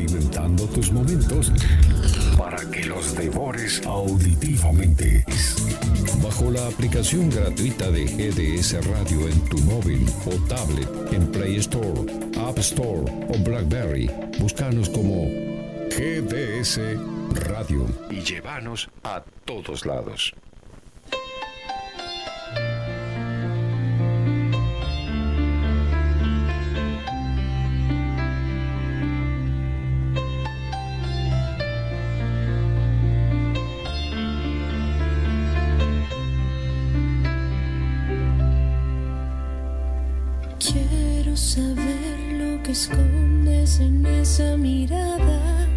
condimentando tus momentos para que los devores auditivamente. Bajo la aplicación gratuita de GDS Radio en tu móvil o tablet, en Play Store, App Store o Blackberry, búscanos como GDS Radio y llévanos a todos lados. En esa mirada.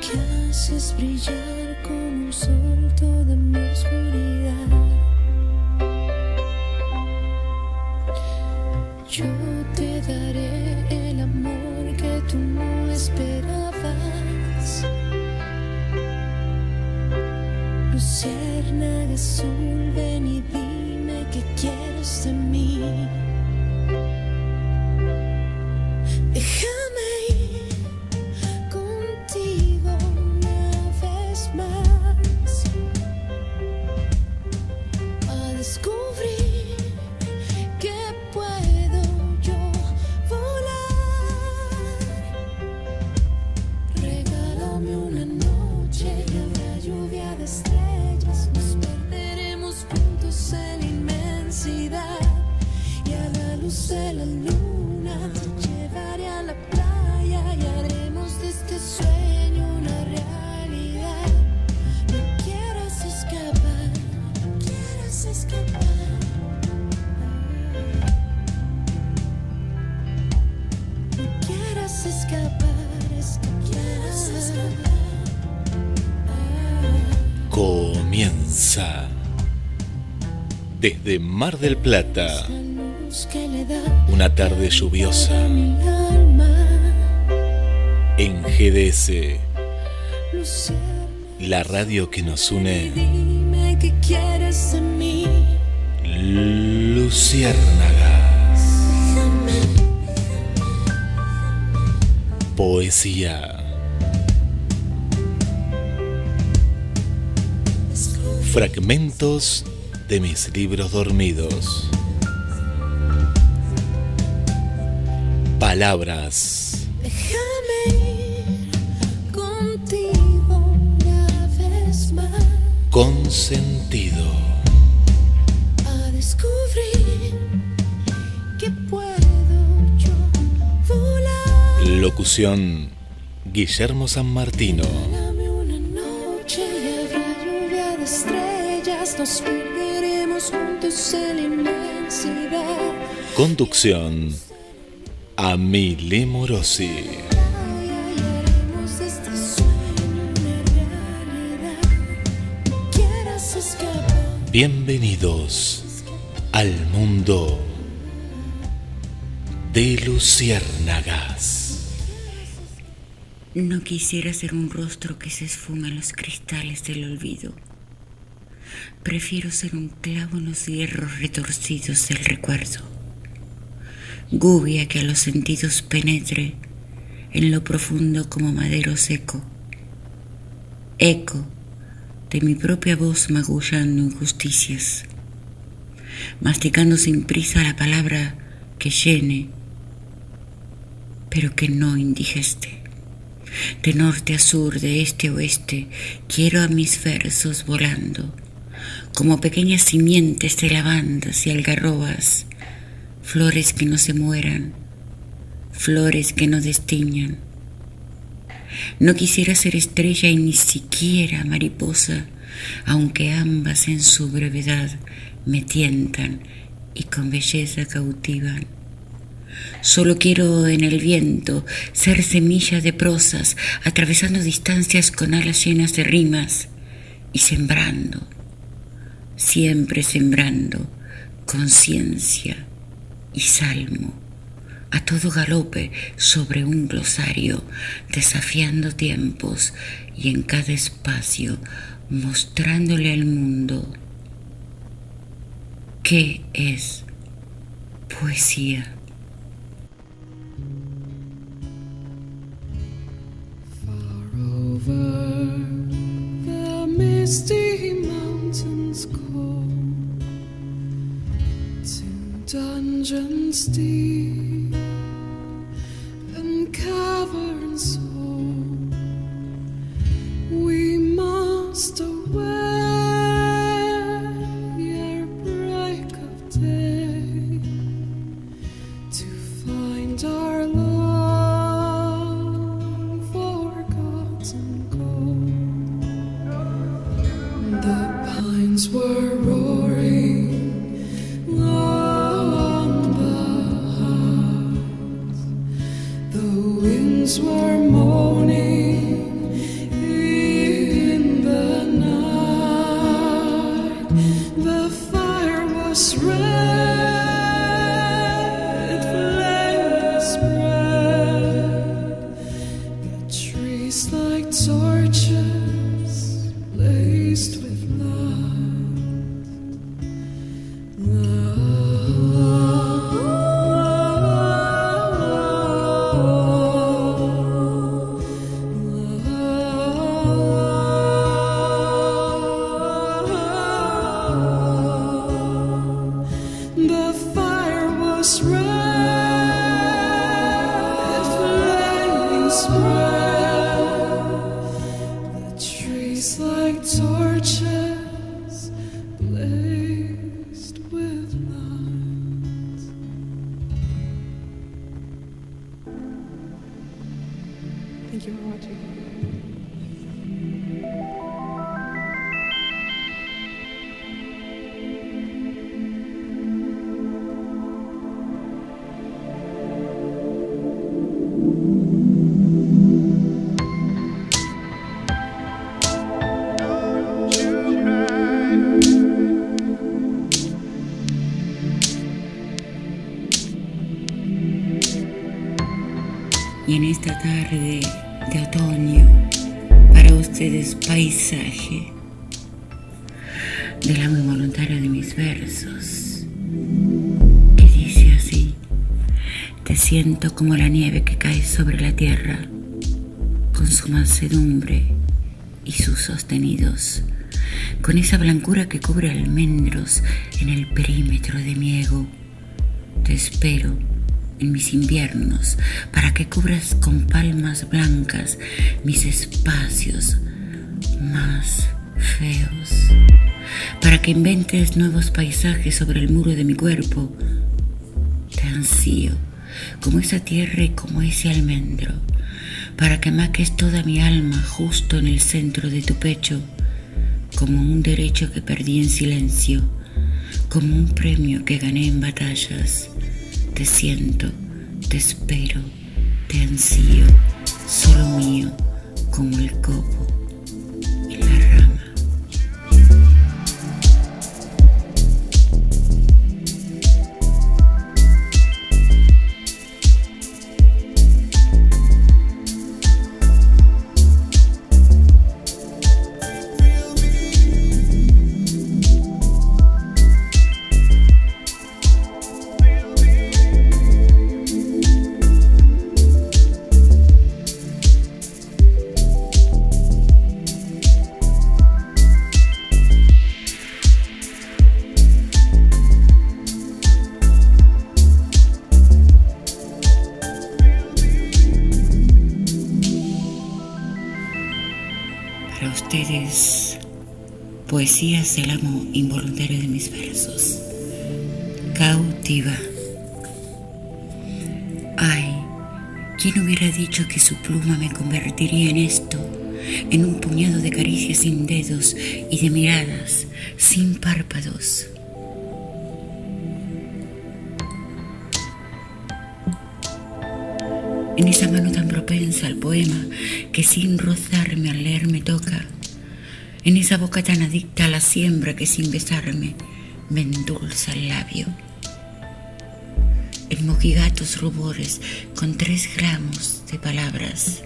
Que haces brillar Mar del Plata, una tarde lluviosa en GDS, la radio que nos une. Luciérnagas. Poesía, fragmentos de mis libros dormidos. Palabras, Déjame contigo una vez más con sentido. a descubrir que puedo yo volar. Locución, Guillermo San Martino. Una noche habrá lluvia de estrellas. Conducción, Amile Morosi. Bienvenidos al mundo de Luciérnagas. No quisiera ser un rostro que se esfuma en los cristales del olvido. Prefiero ser un clavo en los hierros retorcidos del recuerdo. Gubia que a los sentidos penetre en lo profundo como madero seco. Eco de mi propia voz magullando injusticias. Masticando sin prisa la palabra que llene, pero que no indigeste. De norte a sur, de este a oeste, quiero a mis versos volando, como pequeñas simientes de lavandas y algarrobas, flores que no se mueran, flores que no destiñan. No quisiera ser estrella y ni siquiera mariposa, aunque ambas en su brevedad me tientan y con belleza cautivan. Solo quiero en el viento ser semilla de prosas, atravesando distancias con alas llenas de rimas y sembrando, siempre sembrando conciencia y salmo a todo galope sobre un glosario, desafiando tiempos y en cada espacio mostrándole al mundo qué es poesía. Dungeons deep and caverns old. We must away ere break of day to find our long forgotten gold. The pines were roaring esta tarde de otoño, para ustedes paisaje. Del amo involuntario de mis versos, que dice así, te siento como la nieve que cae sobre la tierra, con su mansedumbre y sus sostenidos, con esa blancura que cubre almendros en el perímetro de mi ego. Te espero en mis inviernos para que cubras con palmas blancas mis espacios más feos, para que inventes nuevos paisajes sobre el muro de mi cuerpo. Te ansío como esa tierra y como ese almendro, para que maques toda mi alma justo en el centro de tu pecho, como un derecho que perdí en silencio, como un premio que gané en batallas. Te siento, te espero, te ansío, solo mío, como el copo del amo involuntario de mis versos. Cautiva. Ay, ¿quién hubiera dicho que su pluma me convertiría en esto? En un puñado de caricias sin dedos y de miradas sin párpados. En esa mano tan propensa al poema que sin rozarme al leer me toca. En esa boca tan adicta a la siembra que sin besarme me endulza el labio. En mojigatos rubores con tres gramos de palabras.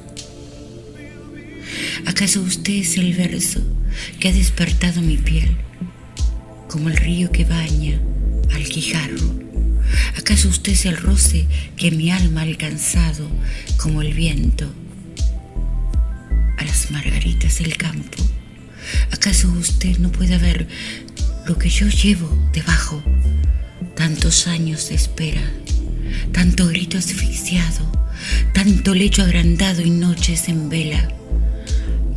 ¿Acaso usted es el verso que ha despertado mi piel como el río que baña al guijarro? ¿Acaso usted es el roce que mi alma ha alcanzado como el viento a las margaritas del campo? ¿Acaso usted no puede ver lo que yo llevo debajo Tantos años de espera, tanto grito asfixiado, tanto lecho agrandado y noches en vela,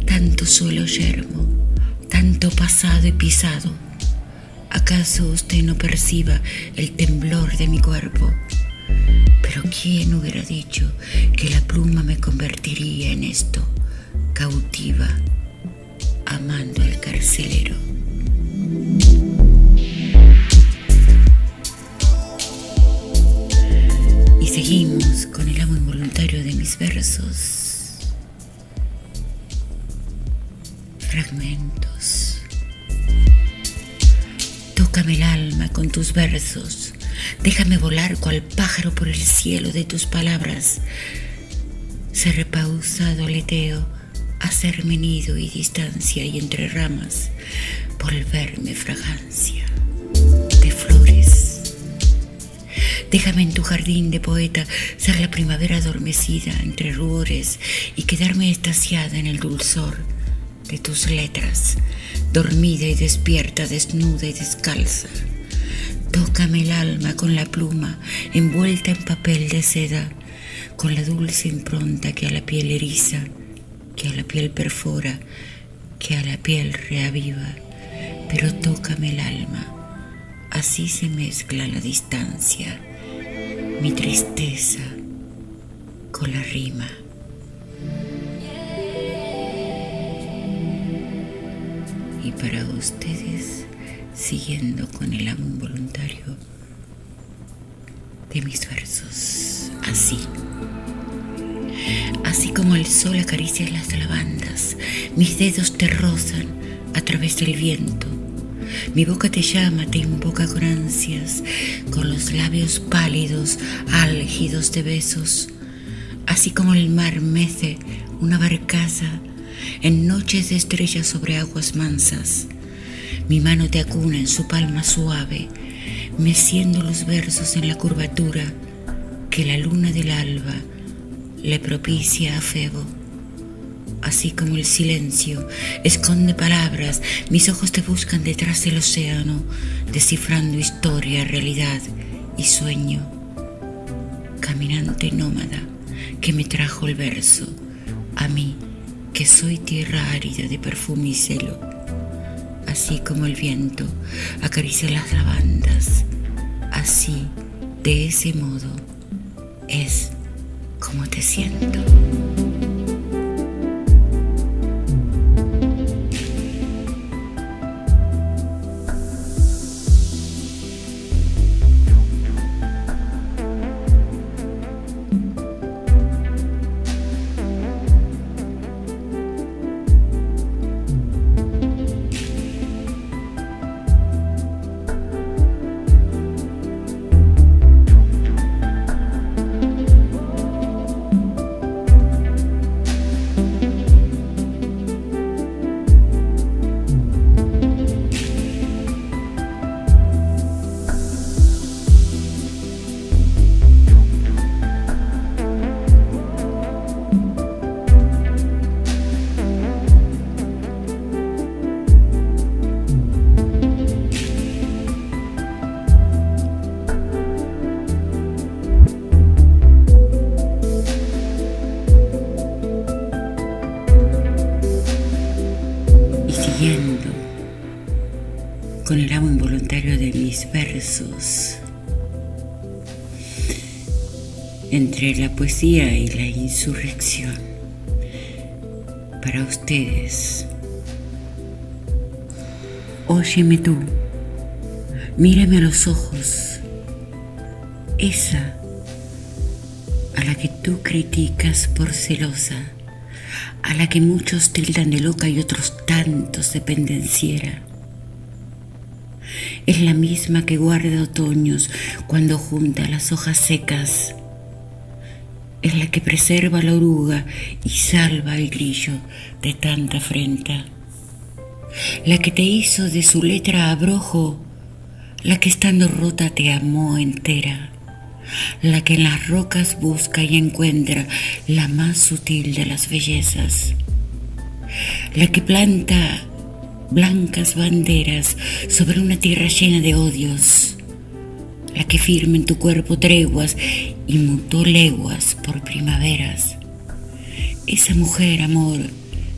tanto suelo yermo, tanto pasado y pisado. ¿Acaso usted no perciba el temblor de mi cuerpo? Pero ¿quién hubiera dicho que la pluma me convertiría en esto, cautiva, amando al carcelero? Y seguimos con el amo involuntario de mis versos. Fragmentos. Tócame el alma con tus versos. Déjame volar cual pájaro por el cielo de tus palabras. Se repausado aleteo, hacerme nido y distancia y entre ramas, volverme fragancia de flores. Déjame en tu jardín de poeta ser la primavera adormecida entre rubores y quedarme estasiada en el dulzor de tus letras, dormida y despierta, desnuda y descalza. Tócame el alma con la pluma envuelta en papel de seda, con la dulce impronta que a la piel eriza, que a la piel perfora, que a la piel reaviva. Pero tócame el alma, así se mezcla la distancia, mi tristeza con la rima. Y para ustedes, siguiendo con el amo involuntario de mis versos, así. Así como el sol acaricia las lavandas, mis dedos te rozan a través del viento. Mi boca te llama, te invoca con ansias, con los labios pálidos, álgidos de besos. Así como el mar mece una barcaza en noches de estrellas sobre aguas mansas. Mi mano te acuna en su palma suave, meciendo los versos en la curvatura que la luna del alba le propicia a Febo. Así como el silencio esconde palabras, mis ojos te buscan detrás del océano, descifrando historia, realidad y sueño. Caminante nómada que me trajo el verso, a mí que soy tierra árida de perfume y celo, así como el viento acaricia las lavandas, así, de ese modo, es como te siento. Con el amo involuntario de mis versos. Entre la poesía y la insurrección, para ustedes, óyeme tú, mírame a los ojos, esa a la que tú criticas por celosa a la que muchos tildan de loca y otros tantos de pendenciera. Es la misma que guarda otoños cuando junta las hojas secas. Es la que preserva la oruga y salva el grillo de tanta afrenta. La que te hizo de su letra abrojo, la que estando rota te amó entera la que en las rocas busca y encuentra la más sutil de las bellezas, la que planta blancas banderas sobre una tierra llena de odios, la que firma en tu cuerpo treguas y mutó leguas por primaveras. Esa mujer, amor,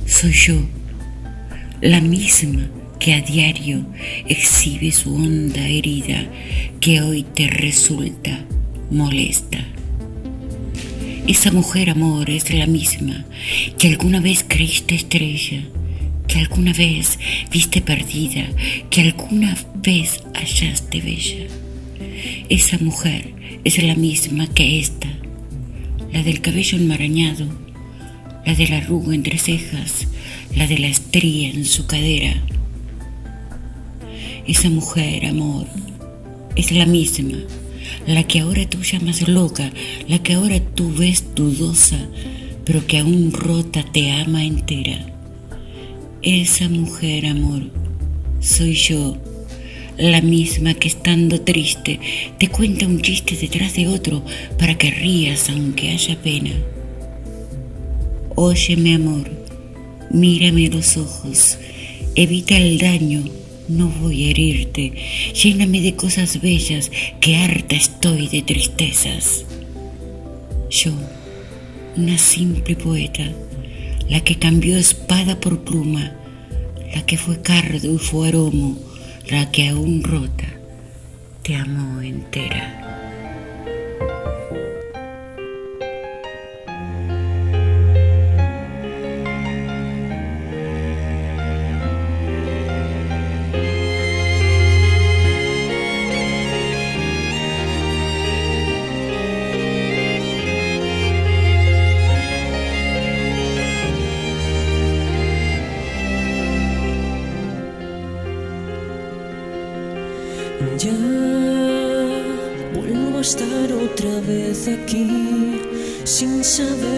soy yo, la misma que a diario exhibe su honda herida que hoy te resulta molesta. Esa mujer, amor, es la misma que alguna vez creíste estrella, que alguna vez viste perdida, que alguna vez hallaste bella. Esa mujer es la misma que esta, la del cabello enmarañado, la de la arruga entre cejas, la de la estría en su cadera. Esa mujer, amor, es la misma, la que ahora tú llamas loca, la que ahora tú ves dudosa, pero que aún rota te ama entera. Esa mujer, amor, soy yo, la misma que estando triste te cuenta un chiste detrás de otro para que rías aunque haya pena. Óyeme, amor, mírame los ojos, evita el daño, no voy a herirte, lléname de cosas bellas, que harta estoy de tristezas. Yo, una simple poeta, la que cambió espada por pluma, la que fue cardo y fue aromo, la que aún rota, te amo entera. Sin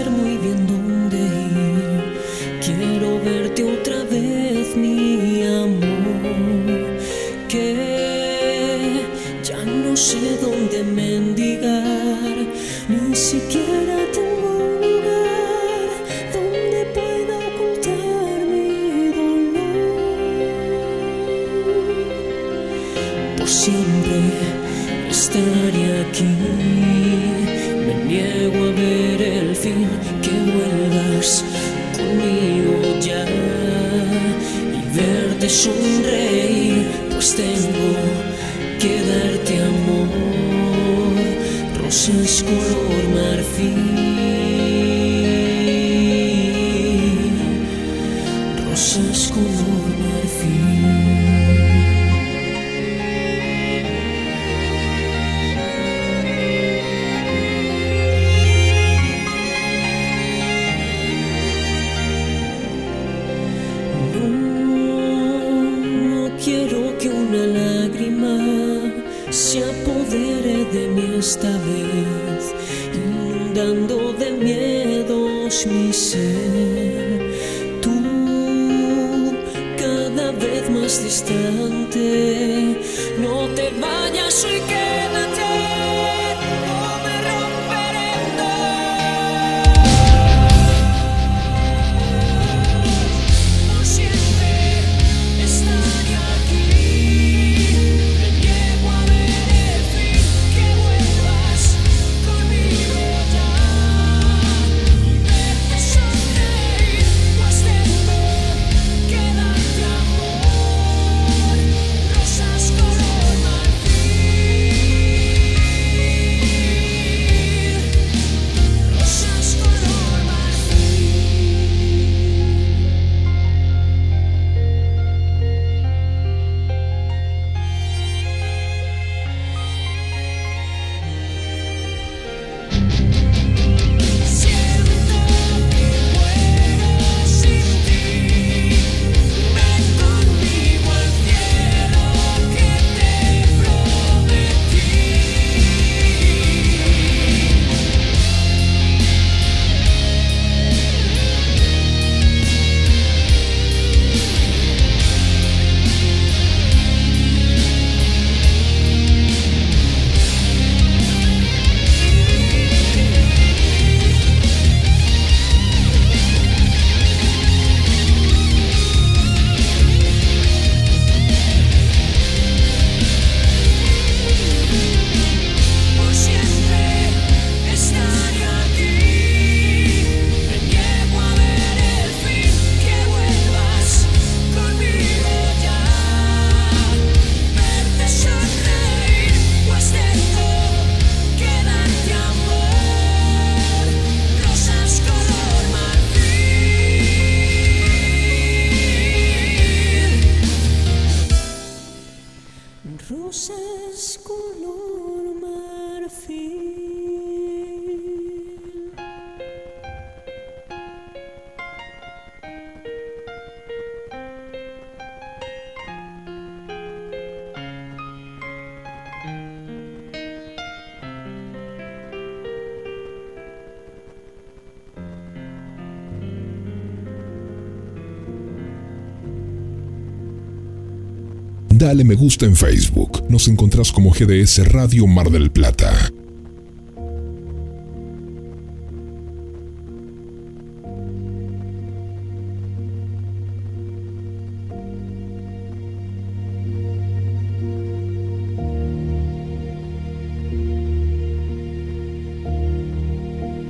Dale me gusta en Facebook. Nos encontrás como GDS Radio Mar del Plata.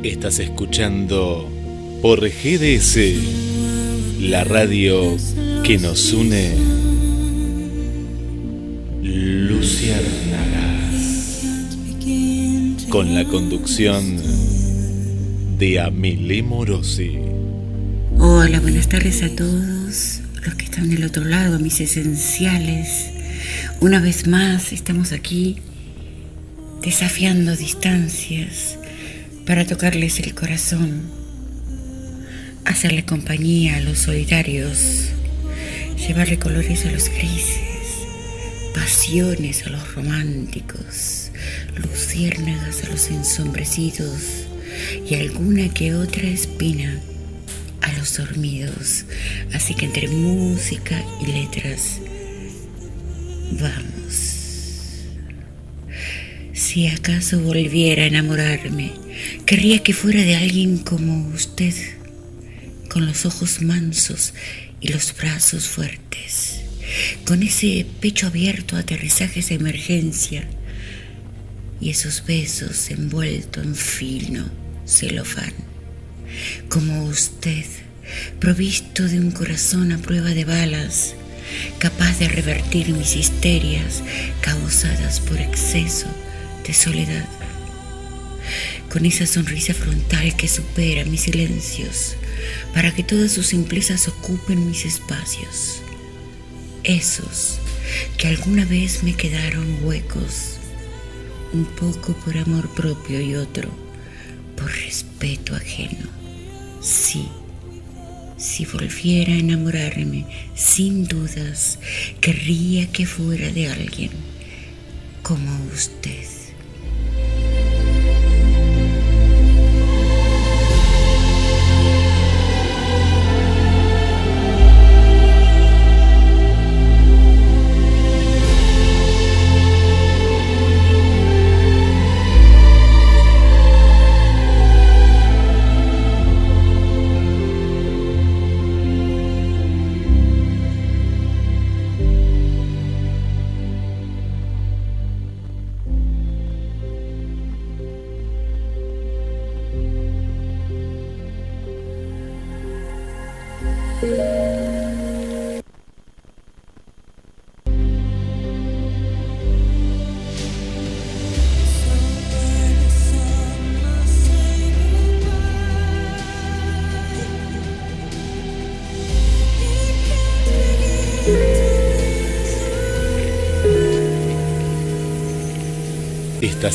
Estás escuchando por GDS, la radio que nos une. Con la conducción de Amile Morosi. Hola, buenas tardes a todos los que están del otro lado, mis esenciales. Una vez más estamos aquí desafiando distancias para tocarles el corazón, hacerle compañía a los solitarios, llevarle colores a los grises, pasiones a los románticos, luciérnagas a los ensombrecidos y alguna que otra espina a los dormidos. Así que entre música y letras, vamos. Si acaso volviera a enamorarme, querría que fuera de alguien como usted, con los ojos mansos y los brazos fuertes, con ese pecho abierto a aterrizajes de emergencia y esos besos envueltos en fino celofán, como usted, provisto de un corazón a prueba de balas, capaz de revertir mis histerias causadas por exceso de soledad, con esa sonrisa frontal que supera mis silencios, para que todas sus simplezas ocupen mis espacios, esos que alguna vez me quedaron huecos, un poco por amor propio y otro por respeto ajeno. Sí, si volviera a enamorarme, sin dudas, querría que fuera de alguien como usted.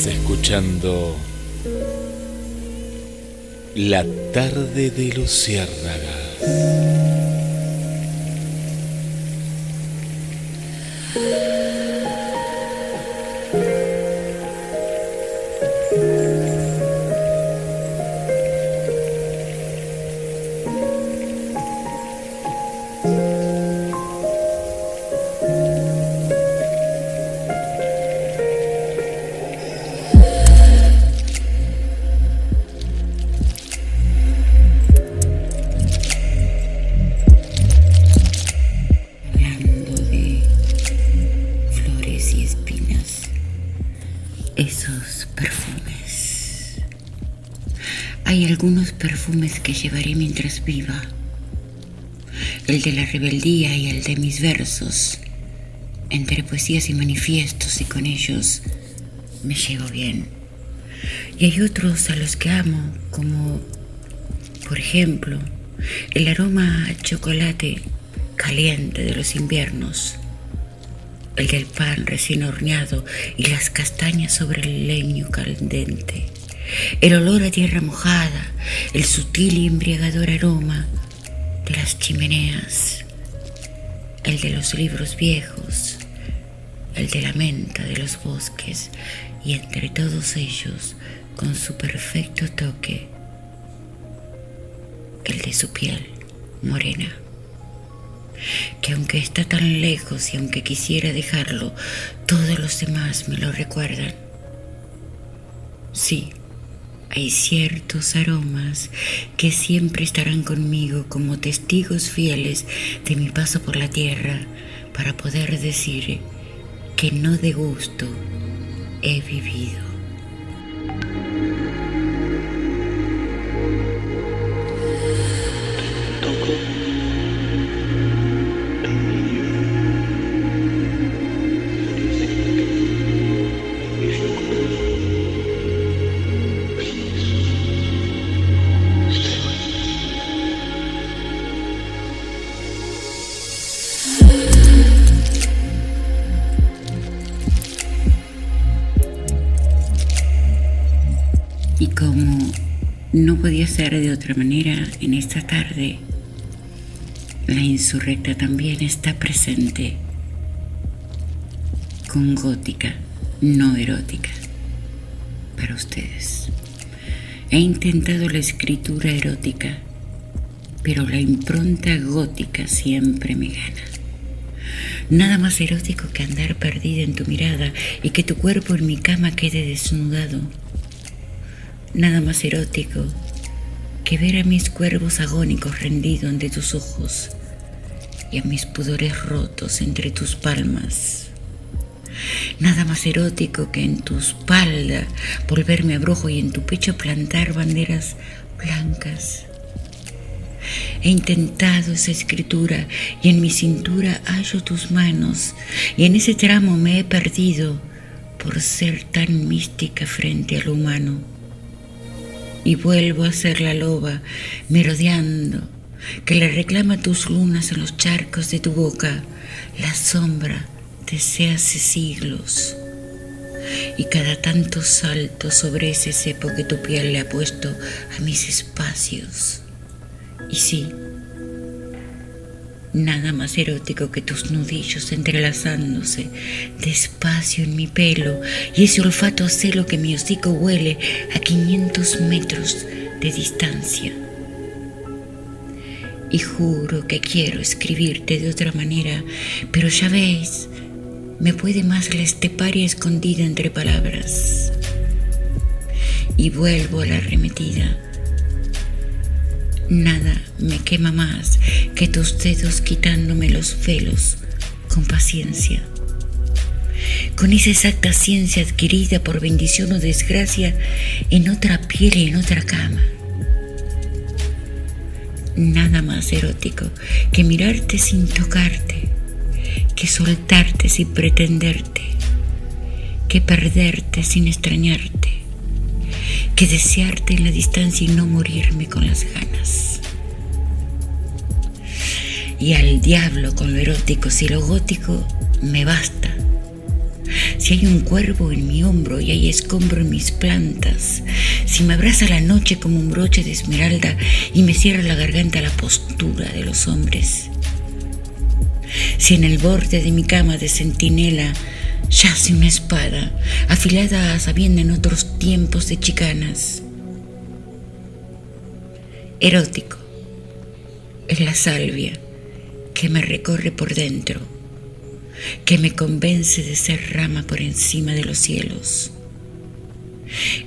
Escuchando La tarde de Luciérnaga. Viva. El de la rebeldía y el de mis versos, entre poesías y manifiestos, y con ellos me llevo bien. Y hay otros a los que amo, como, por ejemplo, el aroma a chocolate caliente de los inviernos, el del pan recién horneado y las castañas sobre el leño candente, el olor a tierra mojada, el sutil y embriagador aroma de las chimeneas, el de los libros viejos, el de la menta de los bosques y entre todos ellos, con su perfecto toque, el de su piel morena. que aunque está tan lejos y aunque quisiera dejarlo, todos los demás me lo recuerdan. Sí, hay ciertos aromas que siempre estarán conmigo como testigos fieles de mi paso por la tierra para poder decir que no de gusto he vivido. Manera en esta tarde. La insurrecta también está presente con gótica, no erótica, para ustedes. He intentado la escritura erótica, pero la impronta gótica siempre me gana. Nada más erótico que andar perdida en tu mirada y que tu cuerpo en mi cama quede desnudado nada más erótico que ver a mis cuervos agónicos rendidos ante tus ojos y a mis pudores rotos entre tus palmas. Nada más erótico que en tu espalda volverme abrojo y en tu pecho plantar banderas blancas. He intentado esa escritura y en mi cintura hallo tus manos y en ese tramo me he perdido por ser tan mística frente al humano y vuelvo a ser la loba merodeando que le reclama tus lunas en los charcos de tu boca. La sombra desea hace siglos y cada tanto salto sobre ese cepo que tu piel le ha puesto a mis espacios. Y sí, Nada más erótico que tus nudillos entrelazándose despacio en mi pelo y ese olfato a celo que mi hocico huele a 500 metros de distancia. Y juro que quiero escribirte de otra manera, pero ya ves, me puede más la esteparia escondida entre palabras. Y vuelvo a la arremetida Nada me quema más que tus dedos quitándome los velos con paciencia. Con esa exacta ciencia adquirida por bendición o desgracia en otra piel y en otra cama. Nada más erótico que mirarte sin tocarte, que soltarte sin pretenderte, que perderte sin extrañarte que desearte en la distancia y no morirme con las ganas. Y al diablo con lo erótico, si lo gótico me basta. Si hay un cuervo en mi hombro y hay escombro en mis plantas, si me abraza la noche como un broche de esmeralda y me cierra la garganta la postura de los hombres, si en el borde de mi cama de centinela yace una espada, afilada a sabienda en otros tiempos de chicanas. Erótico es la salvia que me recorre por dentro, que me convence de ser rama por encima de los cielos.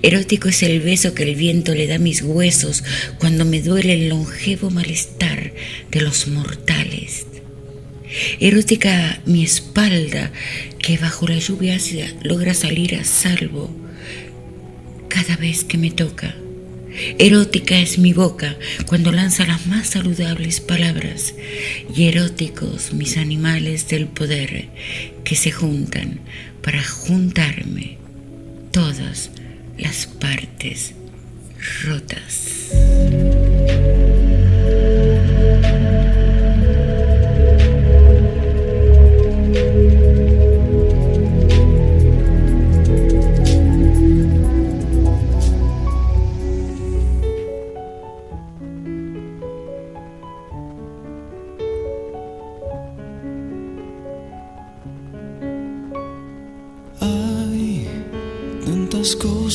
Erótico es el beso que el viento le da a mis huesos cuando me duele el longevo malestar de los mortales Erótica mi espalda que bajo la lluvia ácida logra salir a salvo cada vez que me toca. Erótica es mi boca cuando lanza las más saludables palabras y eróticos mis animales del poder que se juntan para juntarme todas las partes rotas.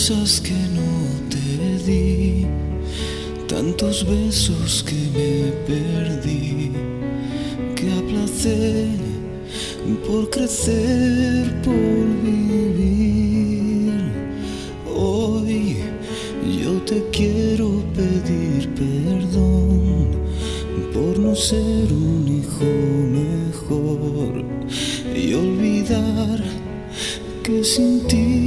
cosas que no te di, tantos besos que me perdí, que aplacé por crecer, por vivir. Hoy yo te quiero pedir perdón por no ser un hijo mejor y olvidar que sin ti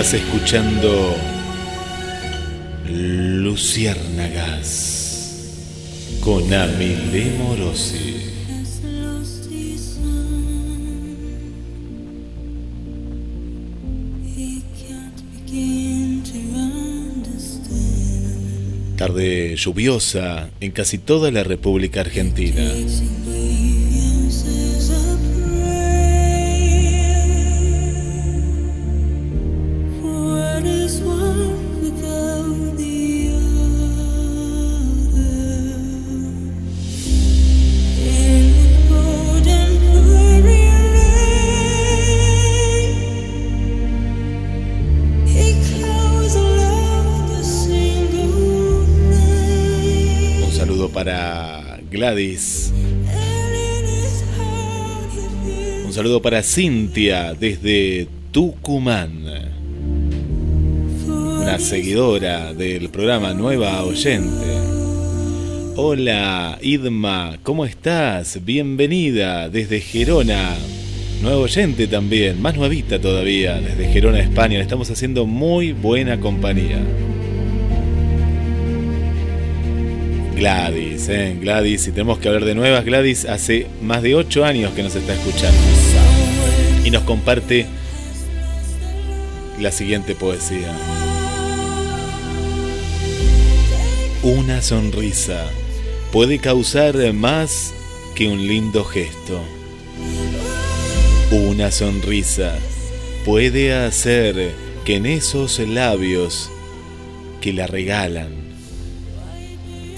Estás escuchando Luciérnagas con Amile Morosi. Tarde lluviosa en casi toda la República Argentina. Gladys. Un saludo para Cintia desde Tucumán. Una seguidora del programa Nueva Oyente. Hola Idma, ¿cómo estás? Bienvenida desde Gerona. Nuevo oyente también, más nuevita todavía, desde Gerona, España. Le estamos haciendo muy buena compañía. Gladys, ¿eh? Gladys, si tenemos que hablar de nuevas, Gladys hace más de 8 años que nos está escuchando y nos comparte la siguiente poesía. Una sonrisa puede causar más que un lindo gesto. Una sonrisa puede hacer que en esos labios que la regalan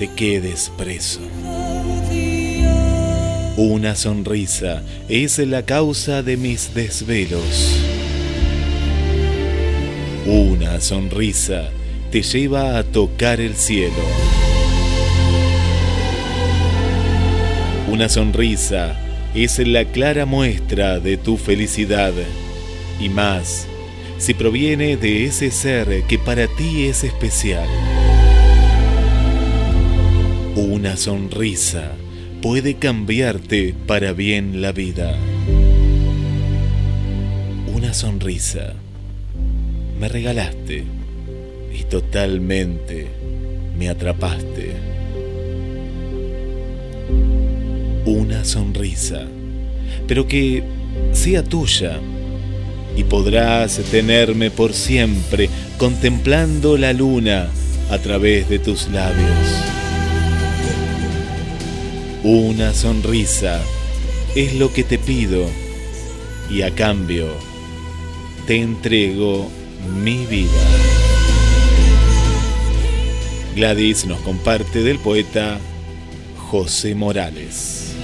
te quedes preso. Una sonrisa es la causa de mis desvelos. Una sonrisa te lleva a tocar el cielo. Una sonrisa es la clara muestra de tu felicidad y más si proviene de ese ser que para ti es especial. Una sonrisa puede cambiarte para bien la vida. Una sonrisa me regalaste y totalmente me atrapaste. Una sonrisa, pero que sea tuya y podrás tenerme por siempre contemplando la luna a través de tus labios. Una sonrisa es lo que te pido y a cambio te entrego mi vida. Gladys nos comparte del poeta José Morales.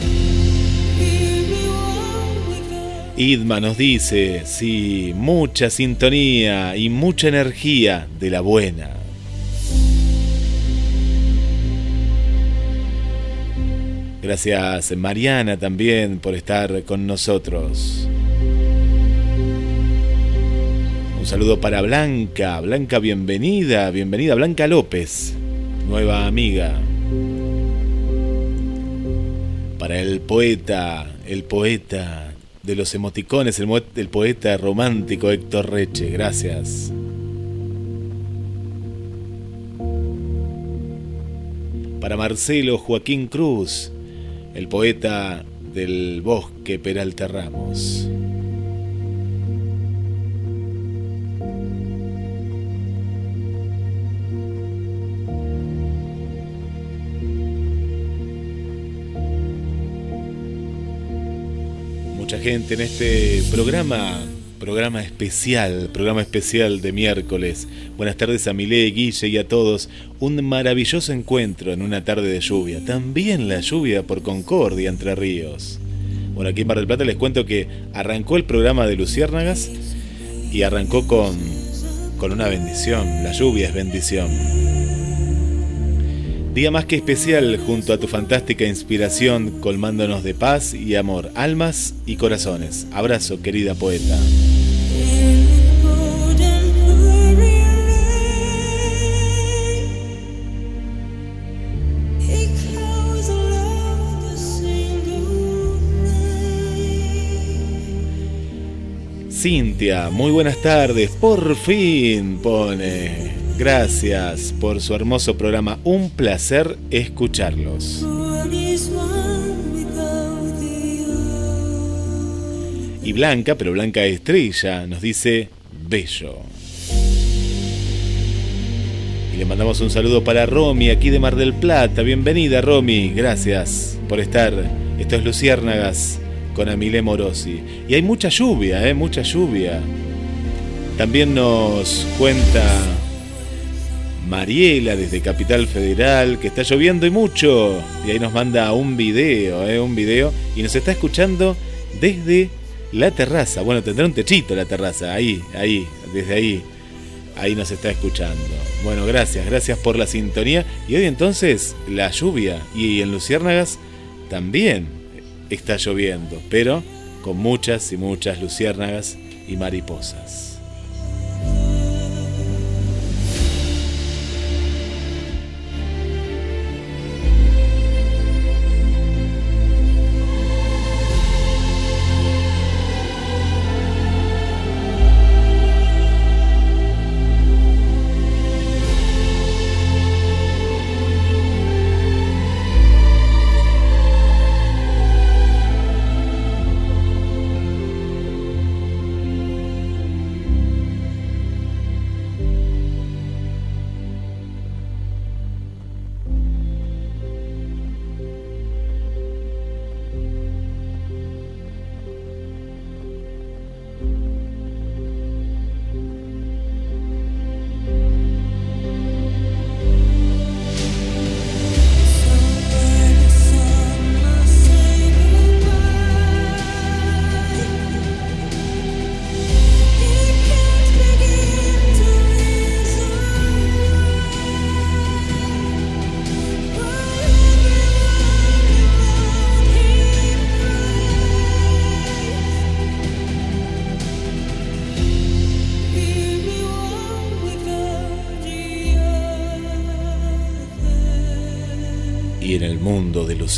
Idma nos dice, sí, mucha sintonía y mucha energía de la buena. Gracias Mariana también por estar con nosotros. Un saludo para Blanca. Blanca, bienvenida. Bienvenida Blanca López, nueva amiga. Para el poeta, el poeta de los emoticones, el, poeta romántico Héctor Reche. Gracias. Para Marcelo Joaquín Cruz, el poeta del bosque Peralta Ramos. Mucha gente en este programa programa especial, programa especial de miércoles. Buenas tardes a Milé, Guille y a todos. Un maravilloso encuentro en una tarde de lluvia. También la lluvia por Concordia, Entre Ríos. Bueno, aquí en Mar del Plata les cuento que arrancó el programa de Luciérnagas y arrancó con, con una bendición. La lluvia es bendición. Día más que especial junto a tu fantástica inspiración, colmándonos de paz y amor, almas y corazones. Abrazo, querida poeta. Cintia, muy buenas tardes, por fin pone. Gracias por su hermoso programa, un placer escucharlos. Y Blanca, pero Blanca Estrella, nos dice bello. Y le mandamos un saludo para Romy, aquí de Mar del Plata. Bienvenida Romy, gracias por estar. Esto es Luciérnagas con Amile Morosi. Y hay mucha lluvia, ¿eh? mucha lluvia. También nos cuenta Mariela desde Capital Federal que está lloviendo y mucho. Y ahí nos manda un video, ¿eh? un video. Y nos está escuchando desde la terraza. Bueno, tendrá un techito la terraza. Ahí, ahí, desde ahí. Ahí nos está escuchando. Bueno, gracias, gracias por la sintonía. Y hoy entonces la lluvia y en Luciérnagas también está lloviendo, pero con muchas y muchas luciérnagas y mariposas.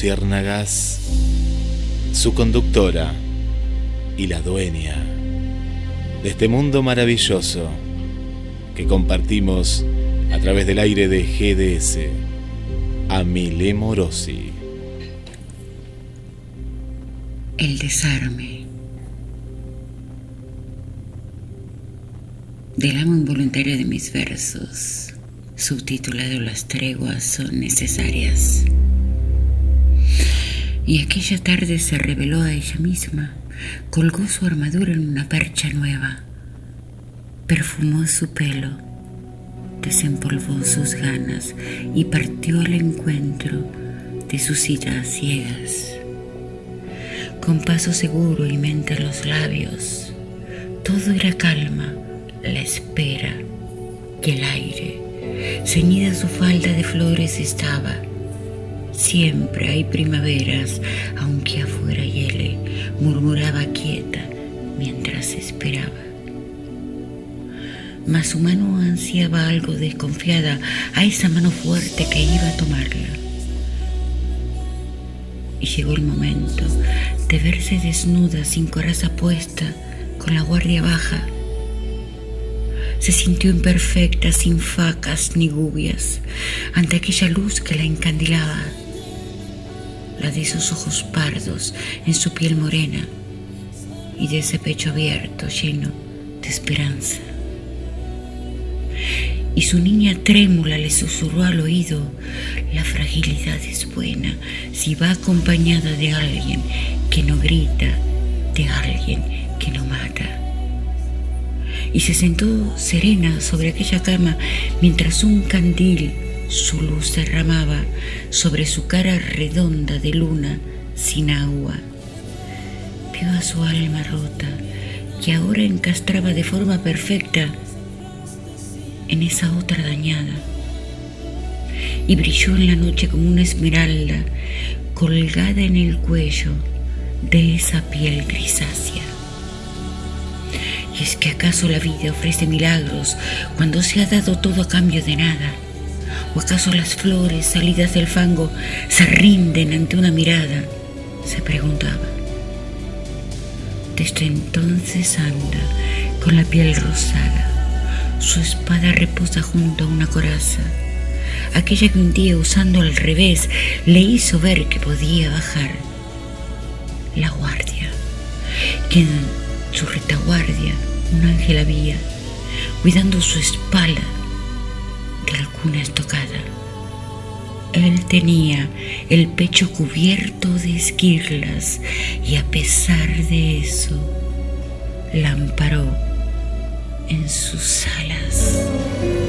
Luciérnagas, su conductora y la dueña de este mundo maravilloso que compartimos a través del aire de GDS, Amile Morosi. El desarme. Del amo involuntario de mis versos, subtitulado Las treguas son necesarias. Y aquella tarde se reveló a ella misma, colgó su armadura en una percha nueva, perfumó su pelo, desempolvó sus ganas y partió al encuentro de sus iras ciegas con paso seguro y mente en los labios. Todo era calma, la espera y el aire. Ceñida su falda de flores estaba. Siempre hay primaveras, aunque afuera hiele, murmuraba quieta mientras esperaba. Mas su mano ansiaba algo desconfiada a esa mano fuerte que iba a tomarla. Y llegó el momento de verse desnuda, sin coraza puesta, con la guardia baja. Se sintió imperfecta, sin facas ni gubias, ante aquella luz que la encandilaba, la de esos ojos pardos en su piel morena y de ese pecho abierto lleno de esperanza. Y su niña trémula le susurró al oído, la fragilidad es buena si va acompañada de alguien que no grita, de alguien que no mata. Y se sentó serena sobre aquella cama mientras un candil su luz derramaba sobre su cara redonda de luna sin agua. Vio a su alma rota que ahora encastraba de forma perfecta en esa otra dañada y brilló en la noche como una esmeralda colgada en el cuello de esa piel grisácea. ¿Y es que acaso la vida ofrece milagros cuando se ha dado todo a cambio de nada? ¿O acaso las flores salidas del fango se rinden ante una mirada? Se preguntaba. Desde entonces anda con la piel rosada. Su espada reposa junto a una coraza, aquella que un día usando al revés le hizo ver que podía bajar la guardia, que en su retaguardia un ángel había, cuidando su espalda alguna estocada. Él tenía el pecho cubierto de esquirlas y a pesar de eso, la amparó en sus alas.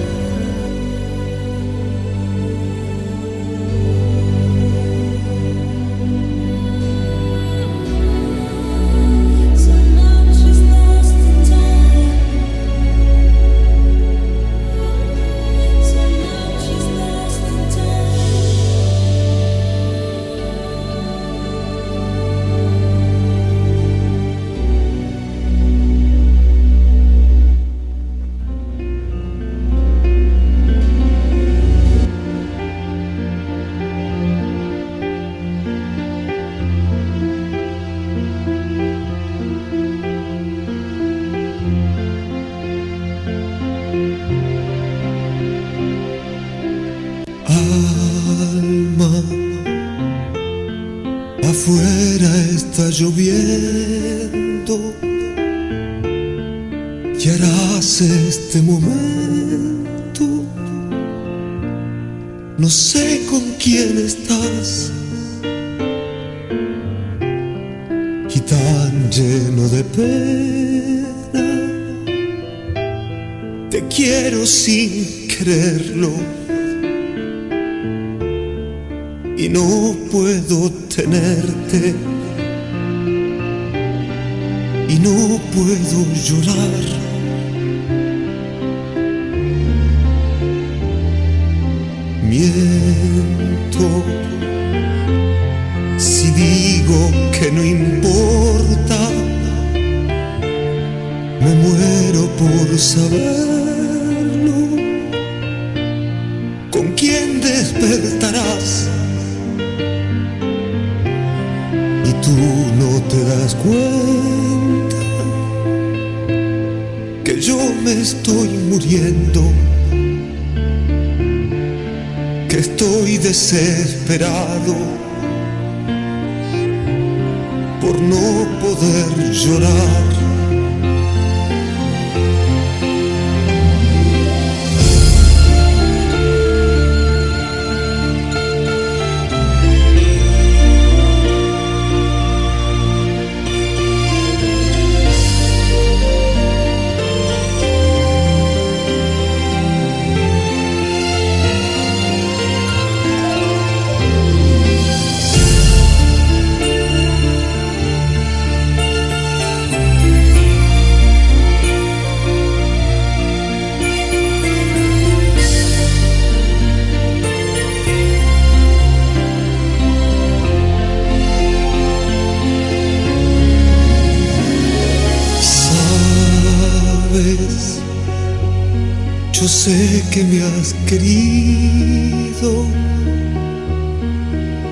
Sé que me has querido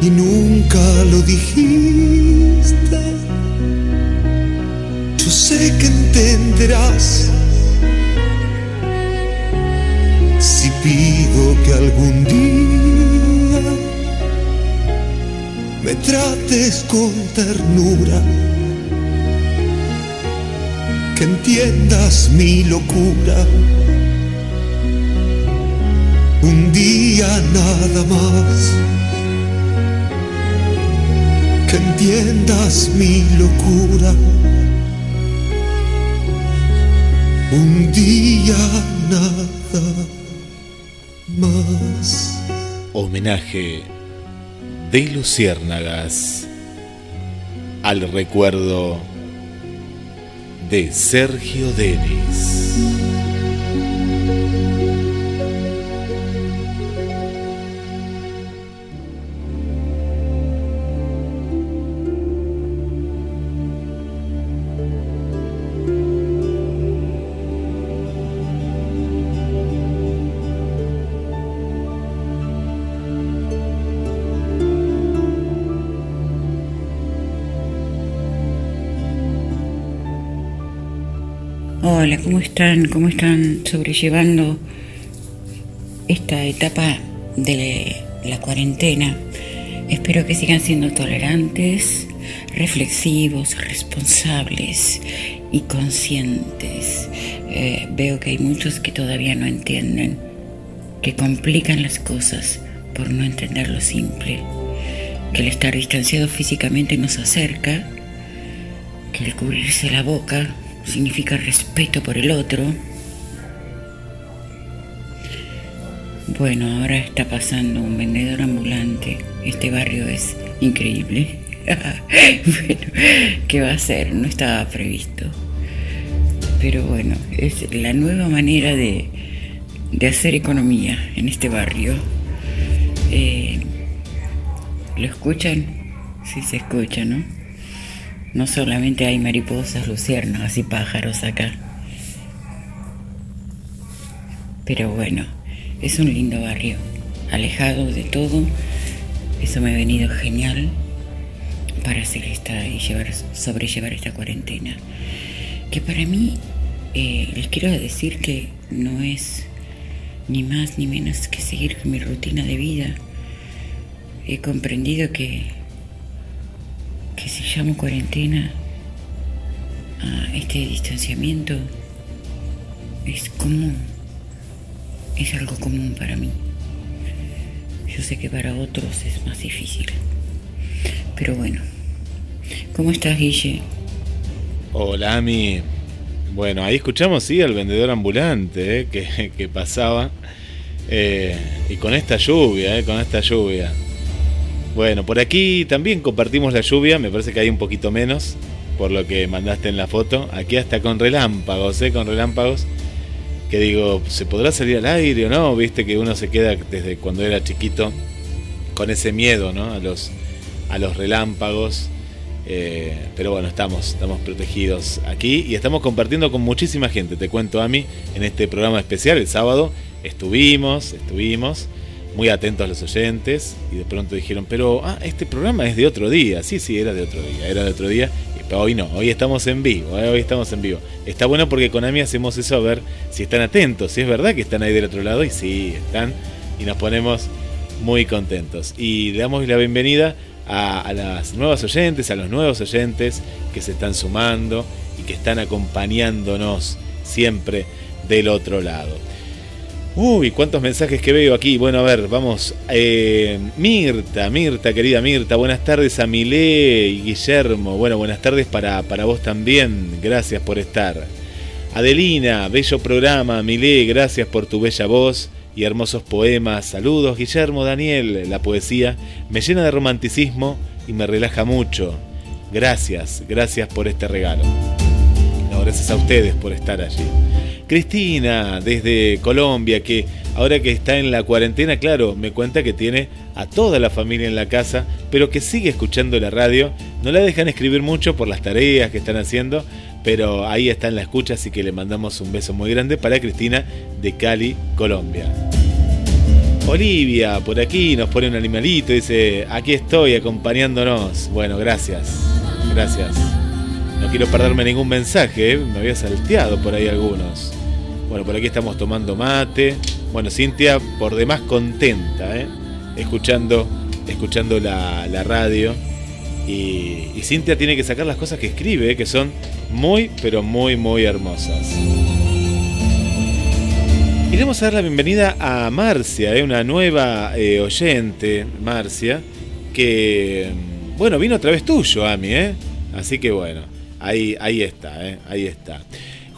y nunca lo dijiste. Yo sé que entenderás si pido que algún día me trates con ternura, que entiendas mi locura un día nada más. Que entiendas mi locura. Un día nada más. Homenaje de Luciérnagas al recuerdo de Sergio Denis. ¿Cómo están sobrellevando esta etapa de la cuarentena? Espero que sigan siendo tolerantes, reflexivos, responsables y conscientes. Eh, veo que hay muchos que todavía no entienden, que complican las cosas por no entender lo simple, que el estar distanciado físicamente nos acerca, que el cubrirse la boca significa respeto por el otro. Bueno, ahora está pasando un vendedor ambulante. Este barrio es increíble. bueno, ¿qué va a ser? No estaba previsto. Pero bueno, es la nueva manera de, hacer economía en este barrio. Eh, ¿Lo escuchan? Sí se escucha, ¿no? No solamente hay mariposas, luciernas y pájaros acá. Pero bueno, es un lindo barrio, alejado de todo. Eso me ha venido genial para hacer esta y llevar, sobrellevar esta cuarentena. Que para mí, eh, les quiero decir que no es ni más ni menos que seguir mi rutina de vida. He comprendido que que se llama cuarentena a este distanciamiento es común, es algo común para mí. Yo sé que para otros es más difícil. Pero bueno, ¿cómo estás, Guille? Hola, Ami. Bueno, ahí escuchamos, sí, al vendedor ambulante eh, que, pasaba. Eh, y con esta lluvia, eh, con esta lluvia. Bueno, por aquí también compartimos la lluvia, me parece que hay un poquito menos, por lo que mandaste en la foto. Aquí hasta con relámpagos, ¿eh? Con relámpagos. Que digo, ¿se podrá salir al aire o no? Viste que uno se queda desde cuando era chiquito con ese miedo, ¿no? A los, a los relámpagos. Eh, pero bueno, estamos, estamos protegidos aquí y estamos compartiendo con muchísima gente. Te cuento a mí en este programa especial el sábado. Estuvimos, estuvimos muy atentos los oyentes y de pronto dijeron, pero ah, este programa es de otro día. Sí, sí, era de otro día, era de otro día. hoy no, hoy estamos en vivo, ¿eh? hoy estamos en vivo. Está bueno porque con Ami hacemos eso a ver si están atentos, si es verdad que están ahí del otro lado y sí, están y nos ponemos muy contentos. Y le damos la bienvenida a las nuevas oyentes, a los nuevos oyentes que se están sumando y que están acompañándonos siempre del otro lado. Uy, cuántos mensajes que veo aquí. Bueno, a ver, vamos. Eh, Mirta, Mirta, querida Mirta, buenas tardes a Milé y Guillermo. Bueno, buenas tardes para, para vos también. Gracias por estar. Adelina, bello programa. Milé, gracias por tu bella voz y hermosos poemas. Saludos, Guillermo, Daniel. La poesía me llena de romanticismo y me relaja mucho. Gracias, gracias por este regalo. gracias a ustedes por estar allí. Cristina, desde Colombia, que ahora que está en la cuarentena, claro, me cuenta que tiene a toda la familia en la casa, pero que sigue escuchando la radio. No la dejan escribir mucho por las tareas que están haciendo, pero ahí está en la escucha, así que le mandamos un beso muy grande para Cristina de Cali, Colombia. Olivia, por aquí nos pone un animalito, dice, aquí estoy acompañándonos. Bueno, gracias, gracias. No quiero perderme ningún mensaje, ¿eh? me había salteado por ahí algunos. Bueno, por aquí estamos tomando mate. Bueno, Cintia por demás contenta, ¿eh? escuchando, escuchando la, radio. Y, Cintia tiene que sacar las cosas que escribe, que son muy, pero muy, muy hermosas. Y le vamos a dar la bienvenida a Marcia, ¿eh? una nueva eh, oyente, Marcia, que, bueno, vino otra vez tuyo, Ami, ¿eh? Así que bueno, ahí, ahí está, ¿eh? ahí está.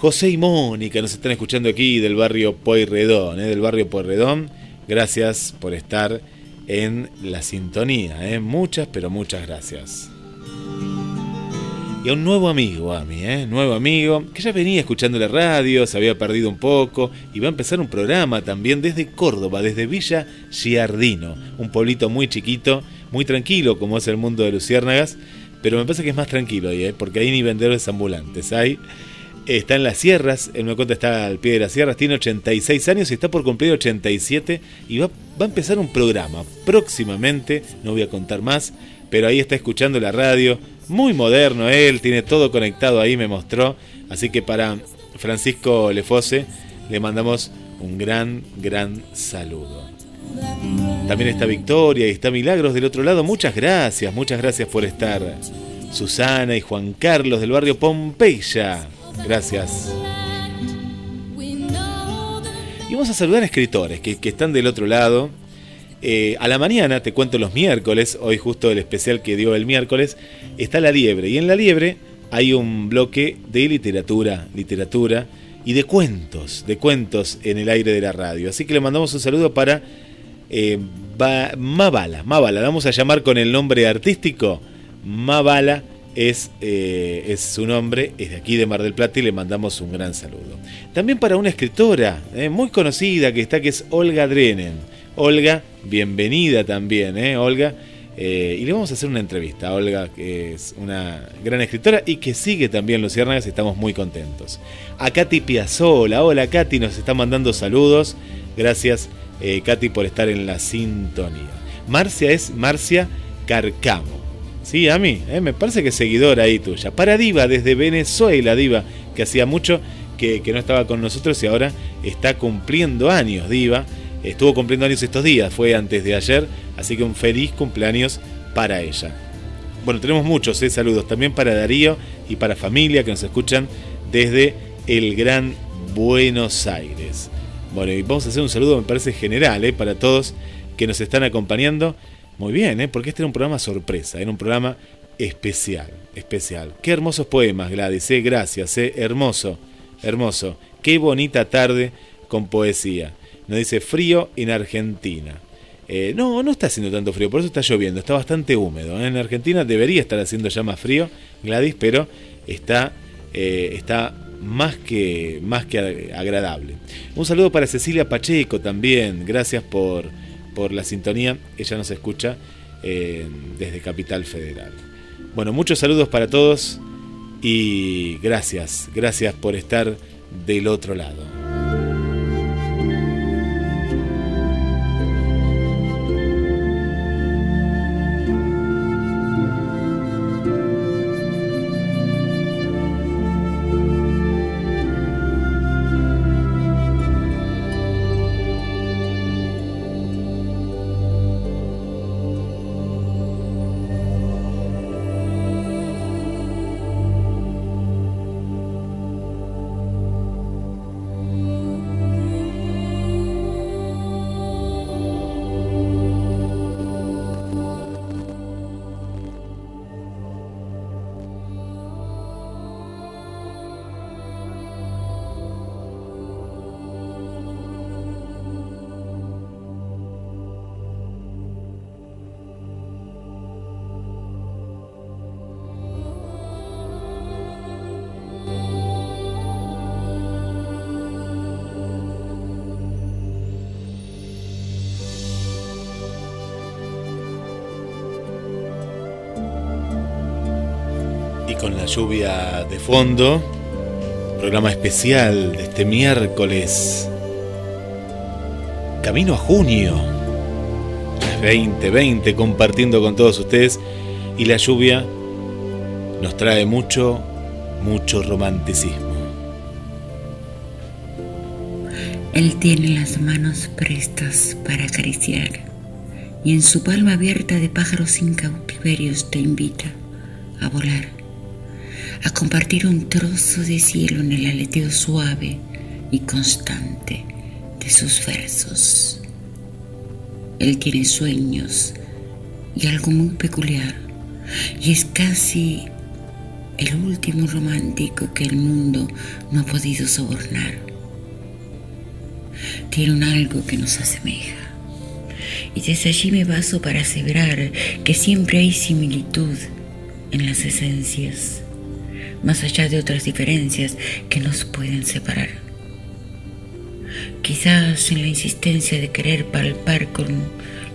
José y Mónica nos están escuchando aquí del barrio Pueyrredón, ¿eh? del barrio Pueyrredón. Gracias por estar en la sintonía, ¿eh? muchas, pero muchas gracias. Y a un nuevo amigo, a mí, ¿eh? nuevo amigo, que ya venía escuchando la radio, se había perdido un poco, y va a empezar un programa también desde Córdoba, desde Villa Giardino, un pueblito muy chiquito, muy tranquilo como es el mundo de Luciérnagas, pero me parece que es más tranquilo ahí, ¿eh? porque ahí ni vendedores ambulantes hay está en las sierras, el Mecote está al pie de las sierras, tiene 86 años y está por cumplir 87 y va, va a empezar un programa próximamente, no voy a contar más, pero ahí está escuchando la radio, muy moderno él, tiene todo conectado ahí, me mostró, así que para Francisco Lefose le mandamos un gran, gran saludo. También está Victoria y está Milagros del otro lado, muchas gracias, muchas gracias por estar. Susana y Juan Carlos del barrio Pompeya. Gracias. Y vamos a saludar a escritores que, están del otro lado. Eh, a la mañana, te cuento los miércoles, hoy justo el especial que dio el miércoles, está La Liebre. Y en La Liebre hay un bloque de literatura, literatura y de cuentos, de cuentos en el aire de la radio. Así que le mandamos un saludo para eh, Mabala. Mabala, vamos a llamar con el nombre artístico Mabala es, eh, es, su nombre, es de aquí de Mar del Plata y le mandamos un gran saludo. También para una escritora eh, muy conocida que está, que es Olga Drenen. Olga, bienvenida también, eh, Olga. y le vamos a hacer una entrevista a Olga, que es una gran escritora y que sigue también Luciérnagas, estamos muy contentos. A Katy Piazzola, hola Katy, nos está mandando saludos. Gracias Katy por estar en la sintonía. Marcia es Marcia Carcamo. Sí, a mí, eh, me parece que seguidora ahí tuya. Para Diva, desde Venezuela, Diva, que hacía mucho que, no estaba con nosotros y ahora está cumpliendo años, Diva. Estuvo cumpliendo años estos días, fue antes de ayer, así que un feliz cumpleaños para ella. Bueno, tenemos muchos eh, saludos también para Darío y para familia que nos escuchan desde el Gran Buenos Aires. Bueno, y vamos a hacer un saludo, me parece general, eh, para todos que nos están acompañando muy bien, ¿eh? porque este era un programa sorpresa, era un programa especial, especial. Qué hermosos poemas, Gladys, ¿eh? gracias, ¿eh? hermoso, hermoso. Qué bonita tarde con poesía. Nos dice frío en Argentina. Eh, no, no está haciendo tanto frío, por eso está lloviendo, está bastante húmedo. En Argentina debería estar haciendo ya más frío, Gladys, pero está, está más, que, más que agradable. Un saludo para Cecilia Pacheco también, gracias por por la sintonía. Ella nos escucha eh, desde Capital Federal. Bueno, muchos saludos para todos y gracias, gracias por estar del otro lado. Fondo. Programa especial de este miércoles. Camino a junio. 2020 compartiendo con todos ustedes. Y la lluvia nos trae mucho, mucho romanticismo. Él tiene las manos prestas para acariciar y en su palma abierta de pájaros sin cautiverios te invita a volar, a compartir un trozo de cielo en el aleteo suave y constante de sus versos. Él tiene sueños y algo muy peculiar, y es casi el último romántico que el mundo no ha podido sobornar. Tiene un algo que nos asemeja y desde allí me baso para aseverar que siempre hay similitud en las esencias, más allá de otras diferencias que nos pueden separar. Quizás en la insistencia de querer palpar con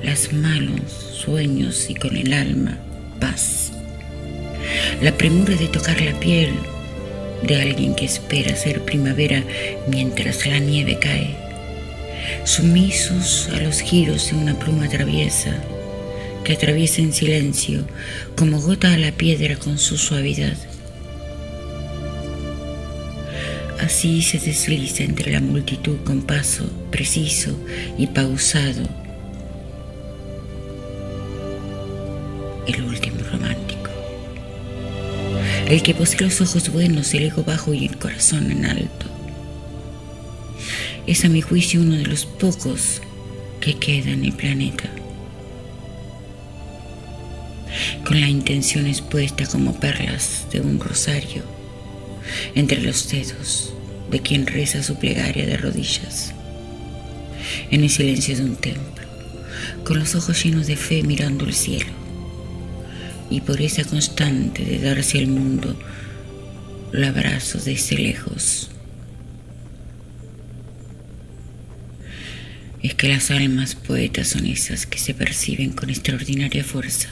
las manos sueños y con el alma paz. La premura de tocar la piel de alguien que espera ser primavera mientras la nieve cae sumisos a los giros de una pluma traviesa que atraviesa en silencio como gota a la piedra con su suavidad. Así se desliza entre la multitud con paso preciso y pausado. El último romántico. El que posee los ojos buenos, el ego bajo y el corazón en alto es a mi juicio uno de los pocos que queda en el planeta. Con la intención expuesta como perlas de un rosario entre los dedos de quien reza su plegaria de rodillas, en el silencio de un templo, con los ojos llenos de fe mirando el cielo, y por esa constante de darse al mundo el abrazo desde lejos. Es que las almas poetas son esas que se perciben con extraordinaria fuerza,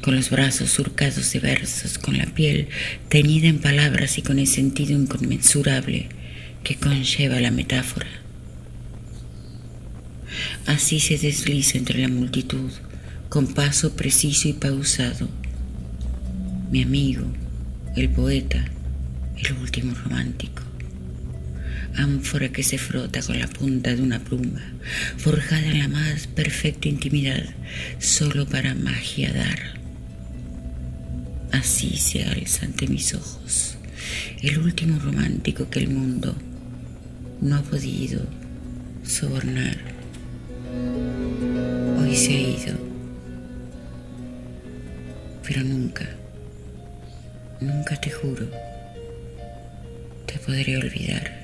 con los brazos surcados de versos, con la piel teñida en palabras y con el sentido inconmensurable que conlleva la metáfora. Así se desliza entre la multitud, con paso preciso y pausado, mi amigo, el poeta, el último romántico ánfora que se frota con la punta de una pluma, forjada en la más perfecta intimidad, solo para magia dar. Así se alza ante mis ojos el último romántico que el mundo no ha podido sobornar. Hoy se ha ido, pero nunca, nunca te juro, te podré olvidar.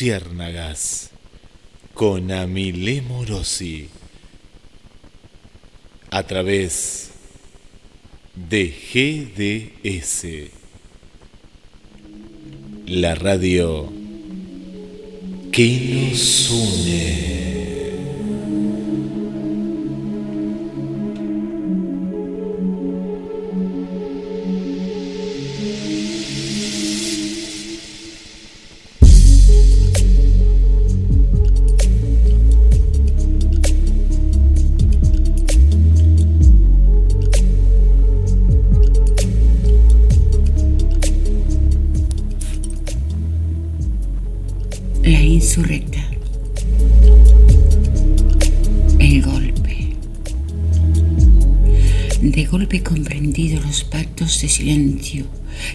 Luciérnagas con Amile Morosi a través de GDS, la radio que nos une. De silencio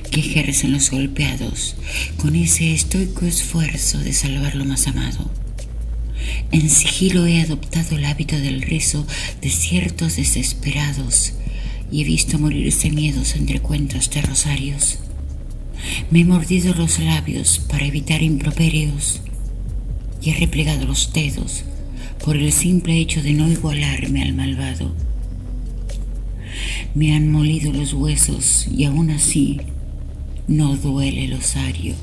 que ejercen los golpeados con ese estoico esfuerzo de salvar lo más amado. En sigilo he adoptado el hábito del rezo de ciertos desesperados y he visto morirse miedos entre cuentos de rosarios. Me he mordido los labios para evitar improperios y he replegado los dedos por el simple hecho de no igualarme al malvado me han molido los huesos y aún así no duele el osario,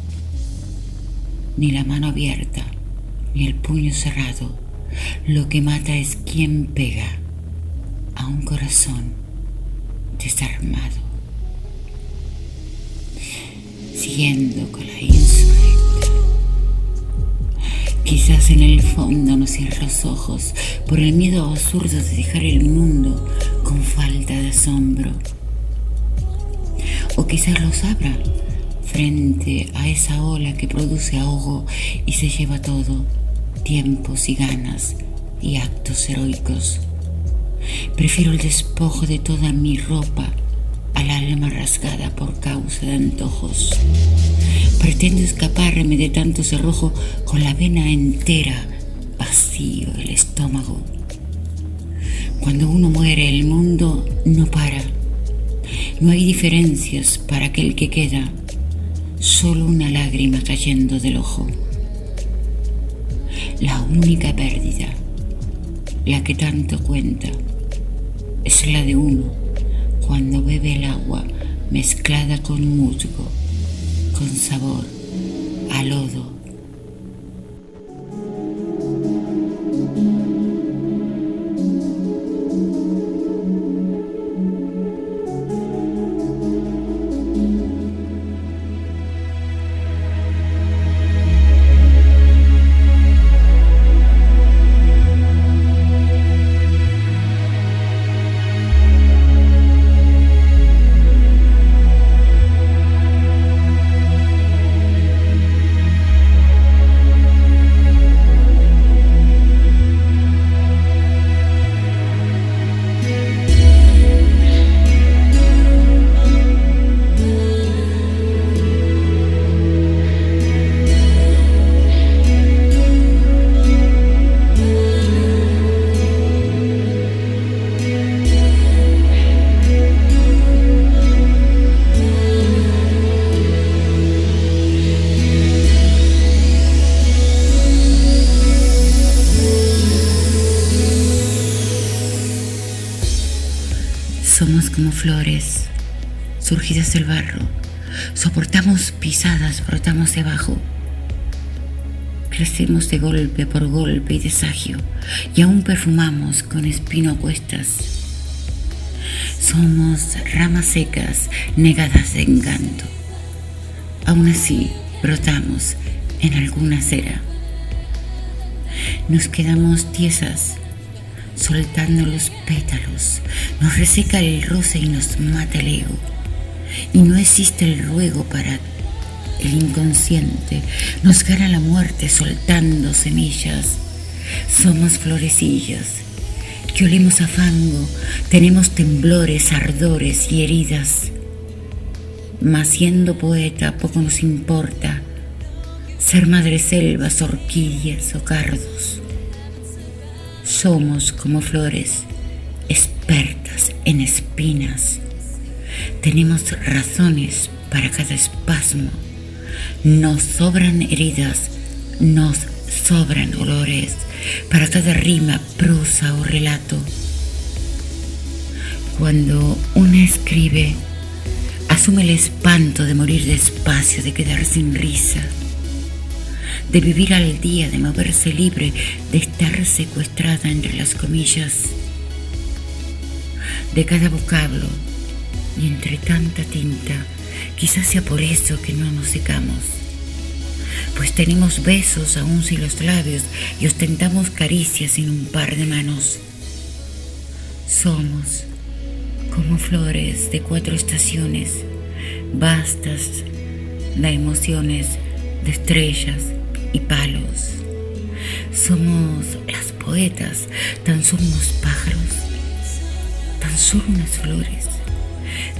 ni la mano abierta, ni el puño cerrado. Lo que mata es quien pega a un corazón desarmado. Siguiendo con la insurrecta. Quizás en el fondo no cierre los ojos por el miedo absurdo de dejar el mundo con falta de asombro. O quizás los abra frente a esa ola que produce ahogo y se lleva todo, tiempos y ganas y actos heroicos. Prefiero el despojo de toda mi ropa al alma rasgada por causa de antojos. Pretendo escaparme de tanto cerrojo con la vena entera, vacío el estómago. Cuando uno muere el mundo no para. No hay diferencias para aquel que queda, solo una lágrima cayendo del ojo. La única pérdida, la que tanto cuenta, es la de uno cuando bebe el agua mezclada con musgo, con sabor a lodo surgidas del barro. Soportamos pisadas, brotamos debajo. Crecemos de golpe por golpe y desagio y aún perfumamos con espino cuestas. Somos ramas secas, negadas de encanto. Aún así, brotamos en alguna cera. Nos quedamos tiesas soltando los pétalos, nos reseca el roce y nos mata el ego. Y no existe el ruego para el inconsciente, nos gana la muerte soltando semillas. Somos florecillas que olemos a fango, tenemos temblores, ardores y heridas. Mas siendo poeta poco nos importa ser madreselvas, orquídeas o cardos. Somos como flores, expertas en espinas. Tenemos razones para cada espasmo. Nos sobran heridas, nos sobran olores para cada rima, prosa o relato. Cuando una escribe, asume el espanto de morir despacio, de quedar sin risa de vivir al día, de moverse libre, de estar secuestrada entre las comillas de cada vocablo y entre tanta tinta, quizás sea por eso que no nos secamos, pues tenemos besos aún sin los labios y ostentamos caricias sin un par de manos. Somos como flores de cuatro estaciones, vastas de emociones, de estrellas, y palos. Somos las poetas, tan solo unos pájaros, tan solo unas flores,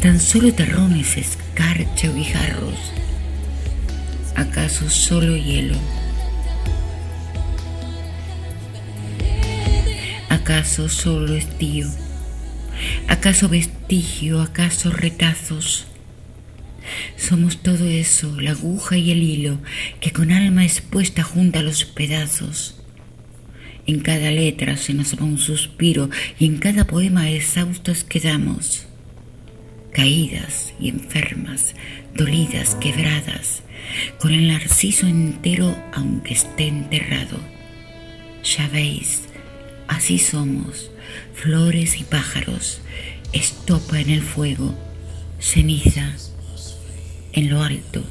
tan solo terrones, escarcha o guijarros. ¿Acaso solo hielo? ¿Acaso solo estío? ¿Acaso vestigio? ¿Acaso retazos? Somos todo eso, la aguja y el hilo, que con alma expuesta junta los pedazos. En cada letra se nos va un suspiro y en cada poema exhaustos quedamos, caídas y enfermas, dolidas, quebradas, con el narciso entero aunque esté enterrado. Ya veis, así somos, flores y pájaros, estopa en el fuego, ceniza en lo alto.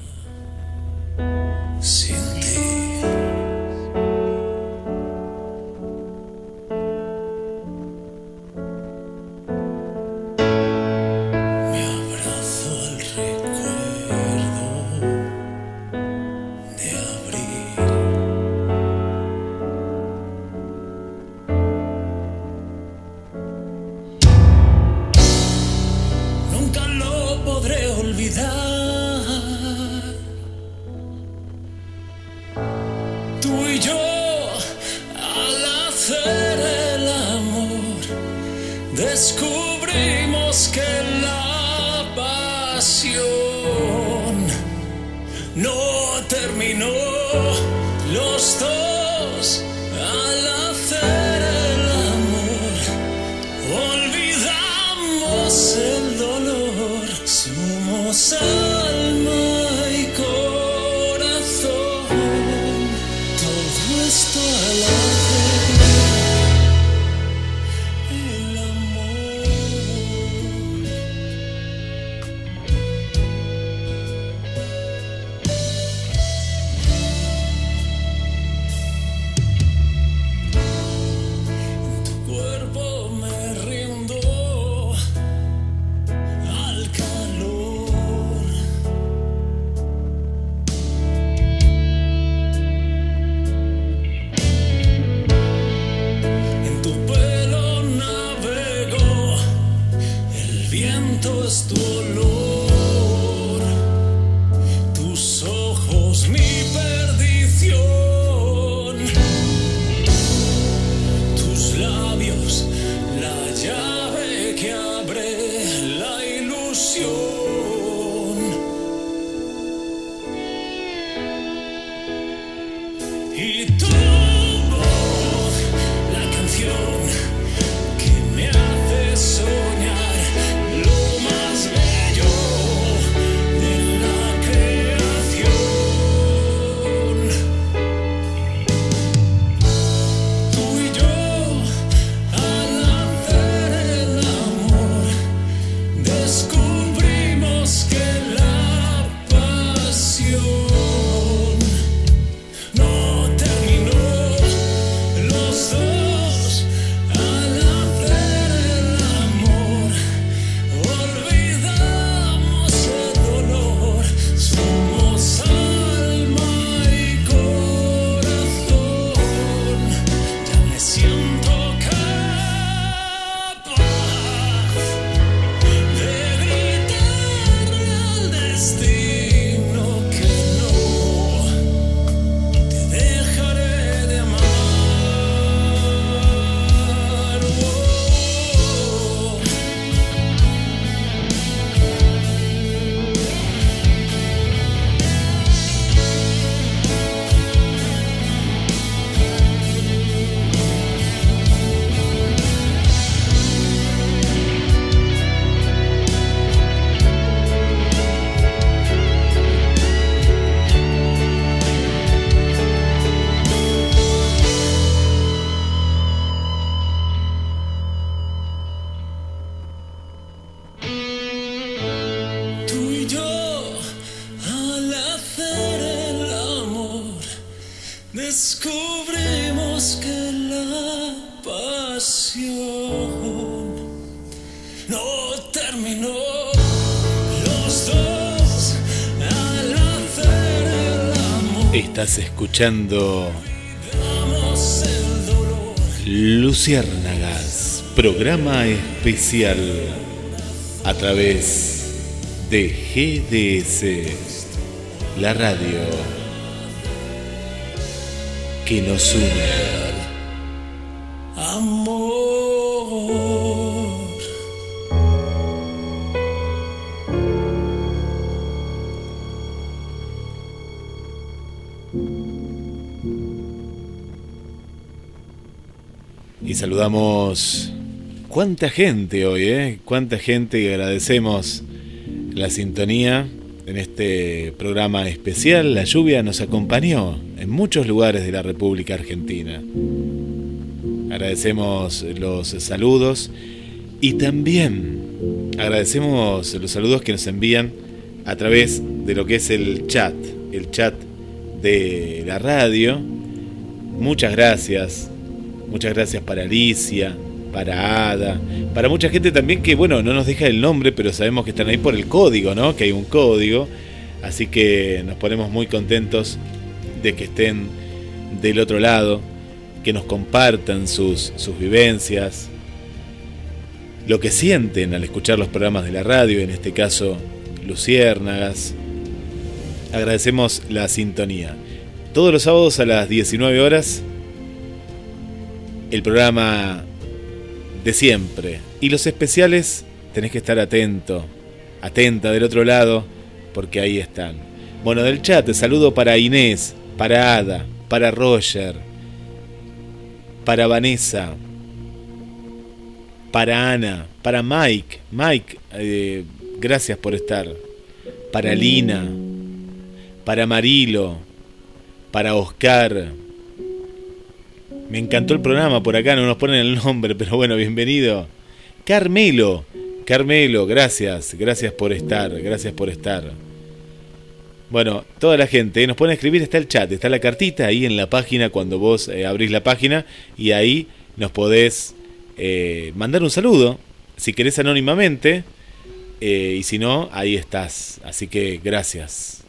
Escuchando Luciérnagas, programa especial a través de GDS, la radio que nos une. Saludamos cuánta gente hoy, ¿eh? Cuánta gente y agradecemos la sintonía en este programa especial. La lluvia nos acompañó en muchos lugares de la República Argentina. Agradecemos los saludos y también agradecemos los saludos que nos envían a través de lo que es el chat, el chat de la radio. Muchas gracias Muchas gracias para Alicia, para Ada, para mucha gente también que, bueno, no nos deja el nombre, pero sabemos que están ahí por el código, ¿no? Que hay un código. Así que nos ponemos muy contentos de que estén del otro lado, que nos compartan sus, sus vivencias, lo que sienten al escuchar los programas de la radio, en este caso Luciérnagas. Agradecemos la sintonía. Todos los sábados a las 19 horas, el programa de siempre. Y los especiales, tenés que estar atento, atenta del otro lado, porque ahí están. Bueno, del chat, saludo para Inés, para Ada, para Roger, para Vanessa, para Ana, para Mike. Mike, eh, gracias por estar. Para Lina, para Marilo, para Oscar. Me encantó el programa, por acá no nos ponen el nombre, pero bueno, bienvenido. Carmelo, Carmelo, gracias, gracias por estar, gracias por estar. Bueno, toda la gente nos a escribir, está el chat, está la cartita ahí en la página cuando vos eh, abrís la página y ahí nos podés eh, mandar un saludo, si querés anónimamente, eh, y si no, ahí estás. Así que gracias.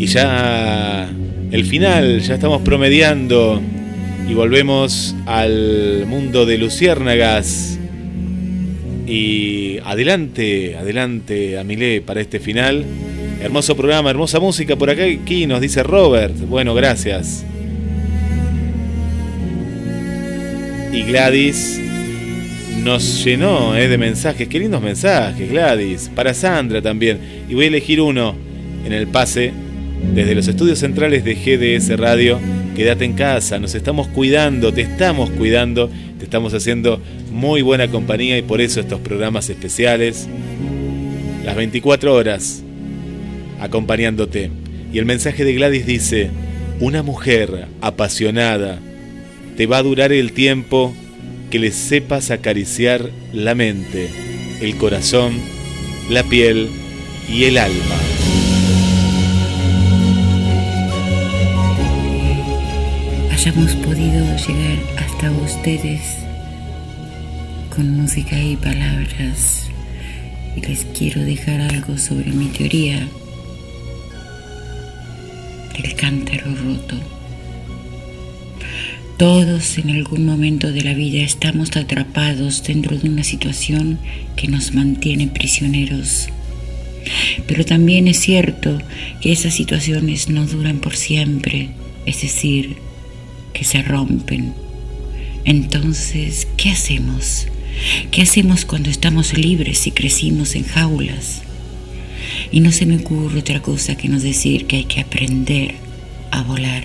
Y ya el final, ya estamos promediando y volvemos al mundo de luciérnagas. Y adelante, adelante, Amilé, para este final. Hermoso programa, hermosa música por acá, aquí nos dice Robert. Bueno, gracias. Y Gladys nos llenó eh, de mensajes. Qué lindos mensajes, Gladys. Para Sandra también. Y voy a elegir uno en el pase desde los estudios centrales de GDS Radio. Quédate en casa, nos estamos cuidando, te estamos cuidando, te estamos haciendo muy buena compañía y por eso estos programas especiales. Las 24 horas acompañándote. Y el mensaje de Gladys dice, una mujer apasionada te va a durar el tiempo que le sepas acariciar la mente, el corazón, la piel y el alma. Hayamos podido llegar hasta ustedes con música y palabras y les quiero dejar algo sobre mi teoría el cántaro roto. Todos en algún momento de la vida estamos atrapados dentro de una situación que nos mantiene prisioneros. Pero también es cierto que esas situaciones no duran por siempre, es decir, que se rompen. Entonces, ¿qué hacemos? ¿Qué hacemos cuando estamos libres y crecimos en jaulas? Y no se me ocurre otra cosa que no decir que hay que aprender a volar.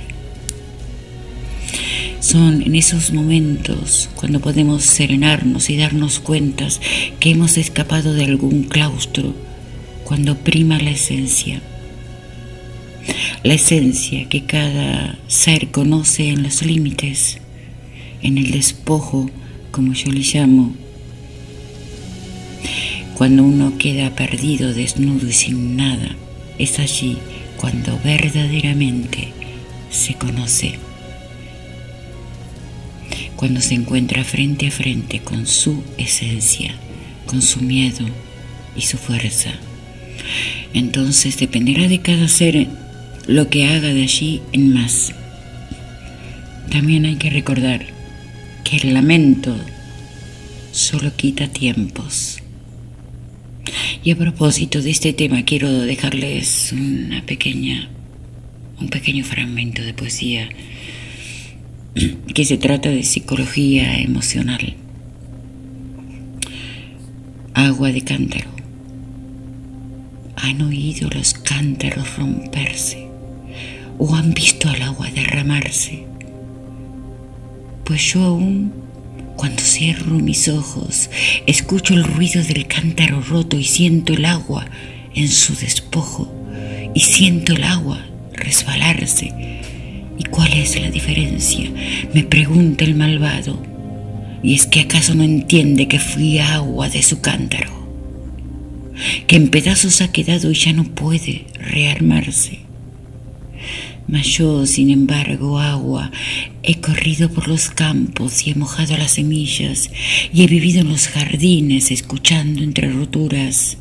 Son en esos momentos cuando podemos serenarnos y darnos cuentas que hemos escapado de algún claustro, cuando prima la esencia. La esencia que cada ser conoce en los límites, en el despojo, como yo le llamo, cuando uno queda perdido, desnudo y sin nada, es allí cuando verdaderamente se conoce. Cuando se encuentra frente a frente con su esencia, con su miedo y su fuerza. Entonces dependerá de cada ser lo que haga de allí en más. También hay que recordar que el lamento solo quita tiempos y a propósito de este tema quiero dejarles una pequeña, un pequeño fragmento de poesía que se trata de psicología emocional. Agua de cántaro. ¿Han oído los cántaros romperse o han visto al agua derramarse? Pues yo aún cuando cierro mis ojos, escucho el ruido del cántaro roto y siento el agua en su despojo y siento el agua resbalarse. ¿Y cuál es la diferencia? Me pregunta el malvado. ¿Y es que acaso no entiende que fui agua de su cántaro? Que en pedazos ha quedado y ya no puede rearmarse. Mas yo, sin embargo, agua, he corrido por los campos y he mojado las semillas y he vivido en los jardines escuchando entre roturas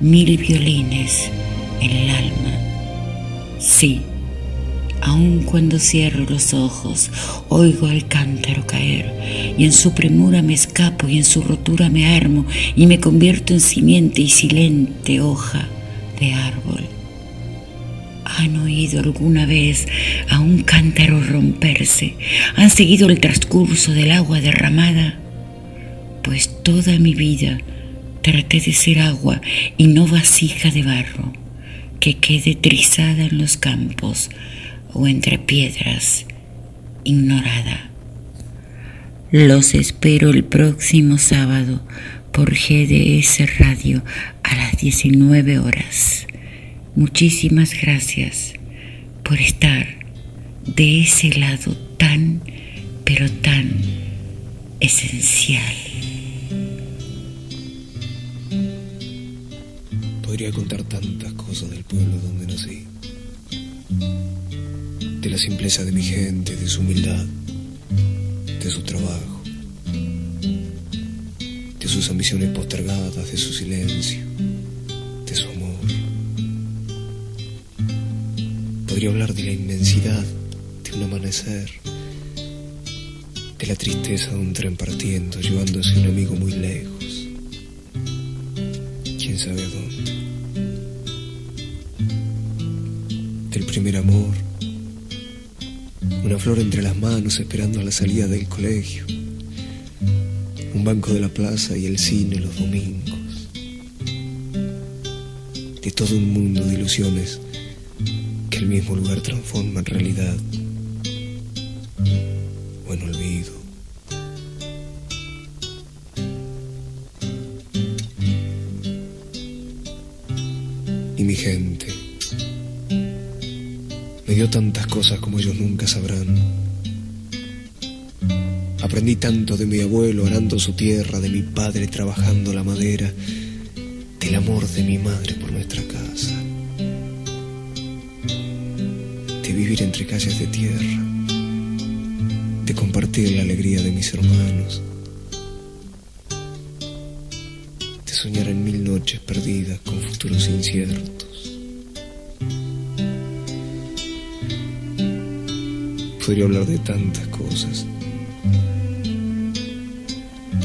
mil violines en el alma. Sí, Aun cuando cierro los ojos, oigo al cántaro caer, y en su premura me escapo y en su rotura me armo y me convierto en simiente y silente hoja de árbol. ¿Han oído alguna vez a un cántaro romperse? ¿Han seguido el transcurso del agua derramada? Pues toda mi vida traté de ser agua y no vasija de barro, que quede trizada en los campos o entre piedras, ignorada. Los espero el próximo sábado por GDS Radio a las 19 horas. Muchísimas gracias por estar de ese lado tan, pero tan esencial. Podría contar tantas cosas del pueblo donde nací. De la simpleza de mi gente, de su humildad, de su trabajo, de sus ambiciones postergadas, de su silencio Podría hablar de la inmensidad de un amanecer, de la tristeza de un tren partiendo, llevándose a un amigo muy lejos. Quién sabe a dónde. Del primer amor, una flor entre las manos esperando a la salida del colegio, un banco de la plaza y el cine los domingos. De todo un mundo de ilusiones el mismo lugar transforma en realidad o en olvido. Y mi gente me dio tantas cosas como ellos nunca sabrán. Aprendí tanto de mi abuelo arando su tierra, de mi padre trabajando la madera, del amor de mi madre por nuestra casa vivir entre calles de tierra, de compartir la alegría de mis hermanos, de soñar en mil noches perdidas con futuros inciertos. Podría hablar de tantas cosas.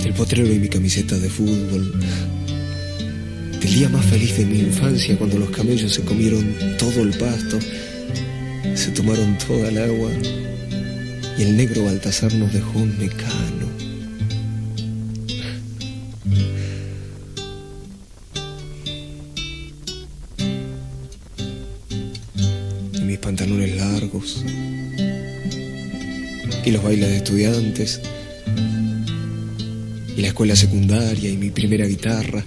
Del potrero y mi camiseta de fútbol. Del día más feliz de mi infancia cuando los camellos se comieron todo el pasto tomaron toda el agua y el negro Baltasar nos dejó un mecano. Y mis pantalones largos y los bailes de estudiantes y la escuela secundaria y mi primera guitarra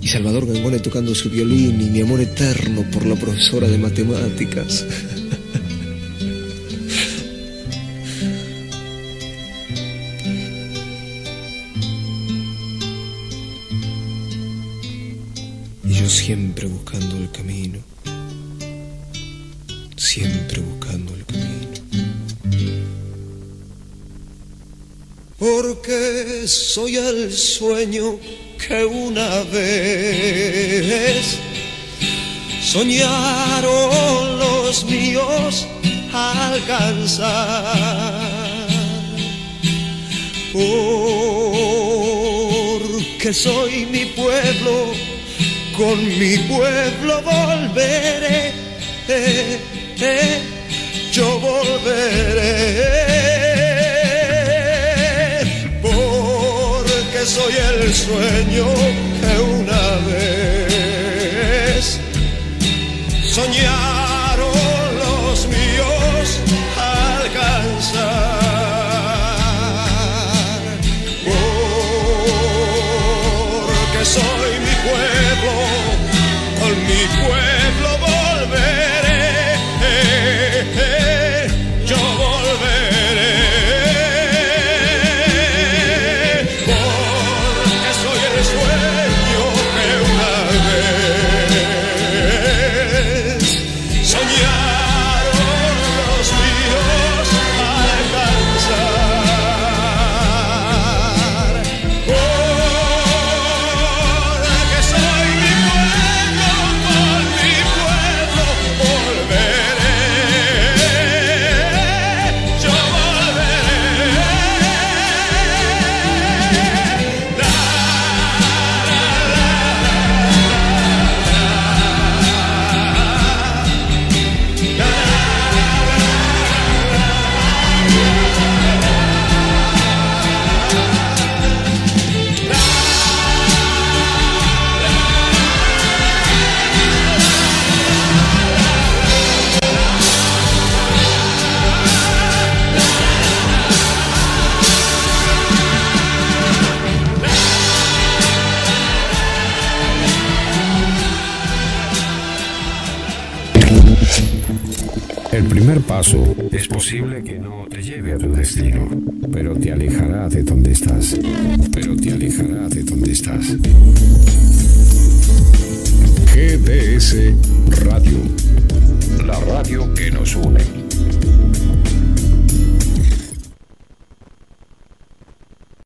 y Salvador Gangone tocando su violín y mi amor eterno por la profesora de matemáticas. Siempre buscando el camino, siempre buscando el camino. Porque soy el sueño que una vez soñaron los míos alcanzar. Porque soy mi pueblo con mi pueblo volveré, eh, eh, yo volveré, porque soy el sueño pero te alejará de donde estás. Pero te alejará de donde estás. GDS Radio. La radio que nos une.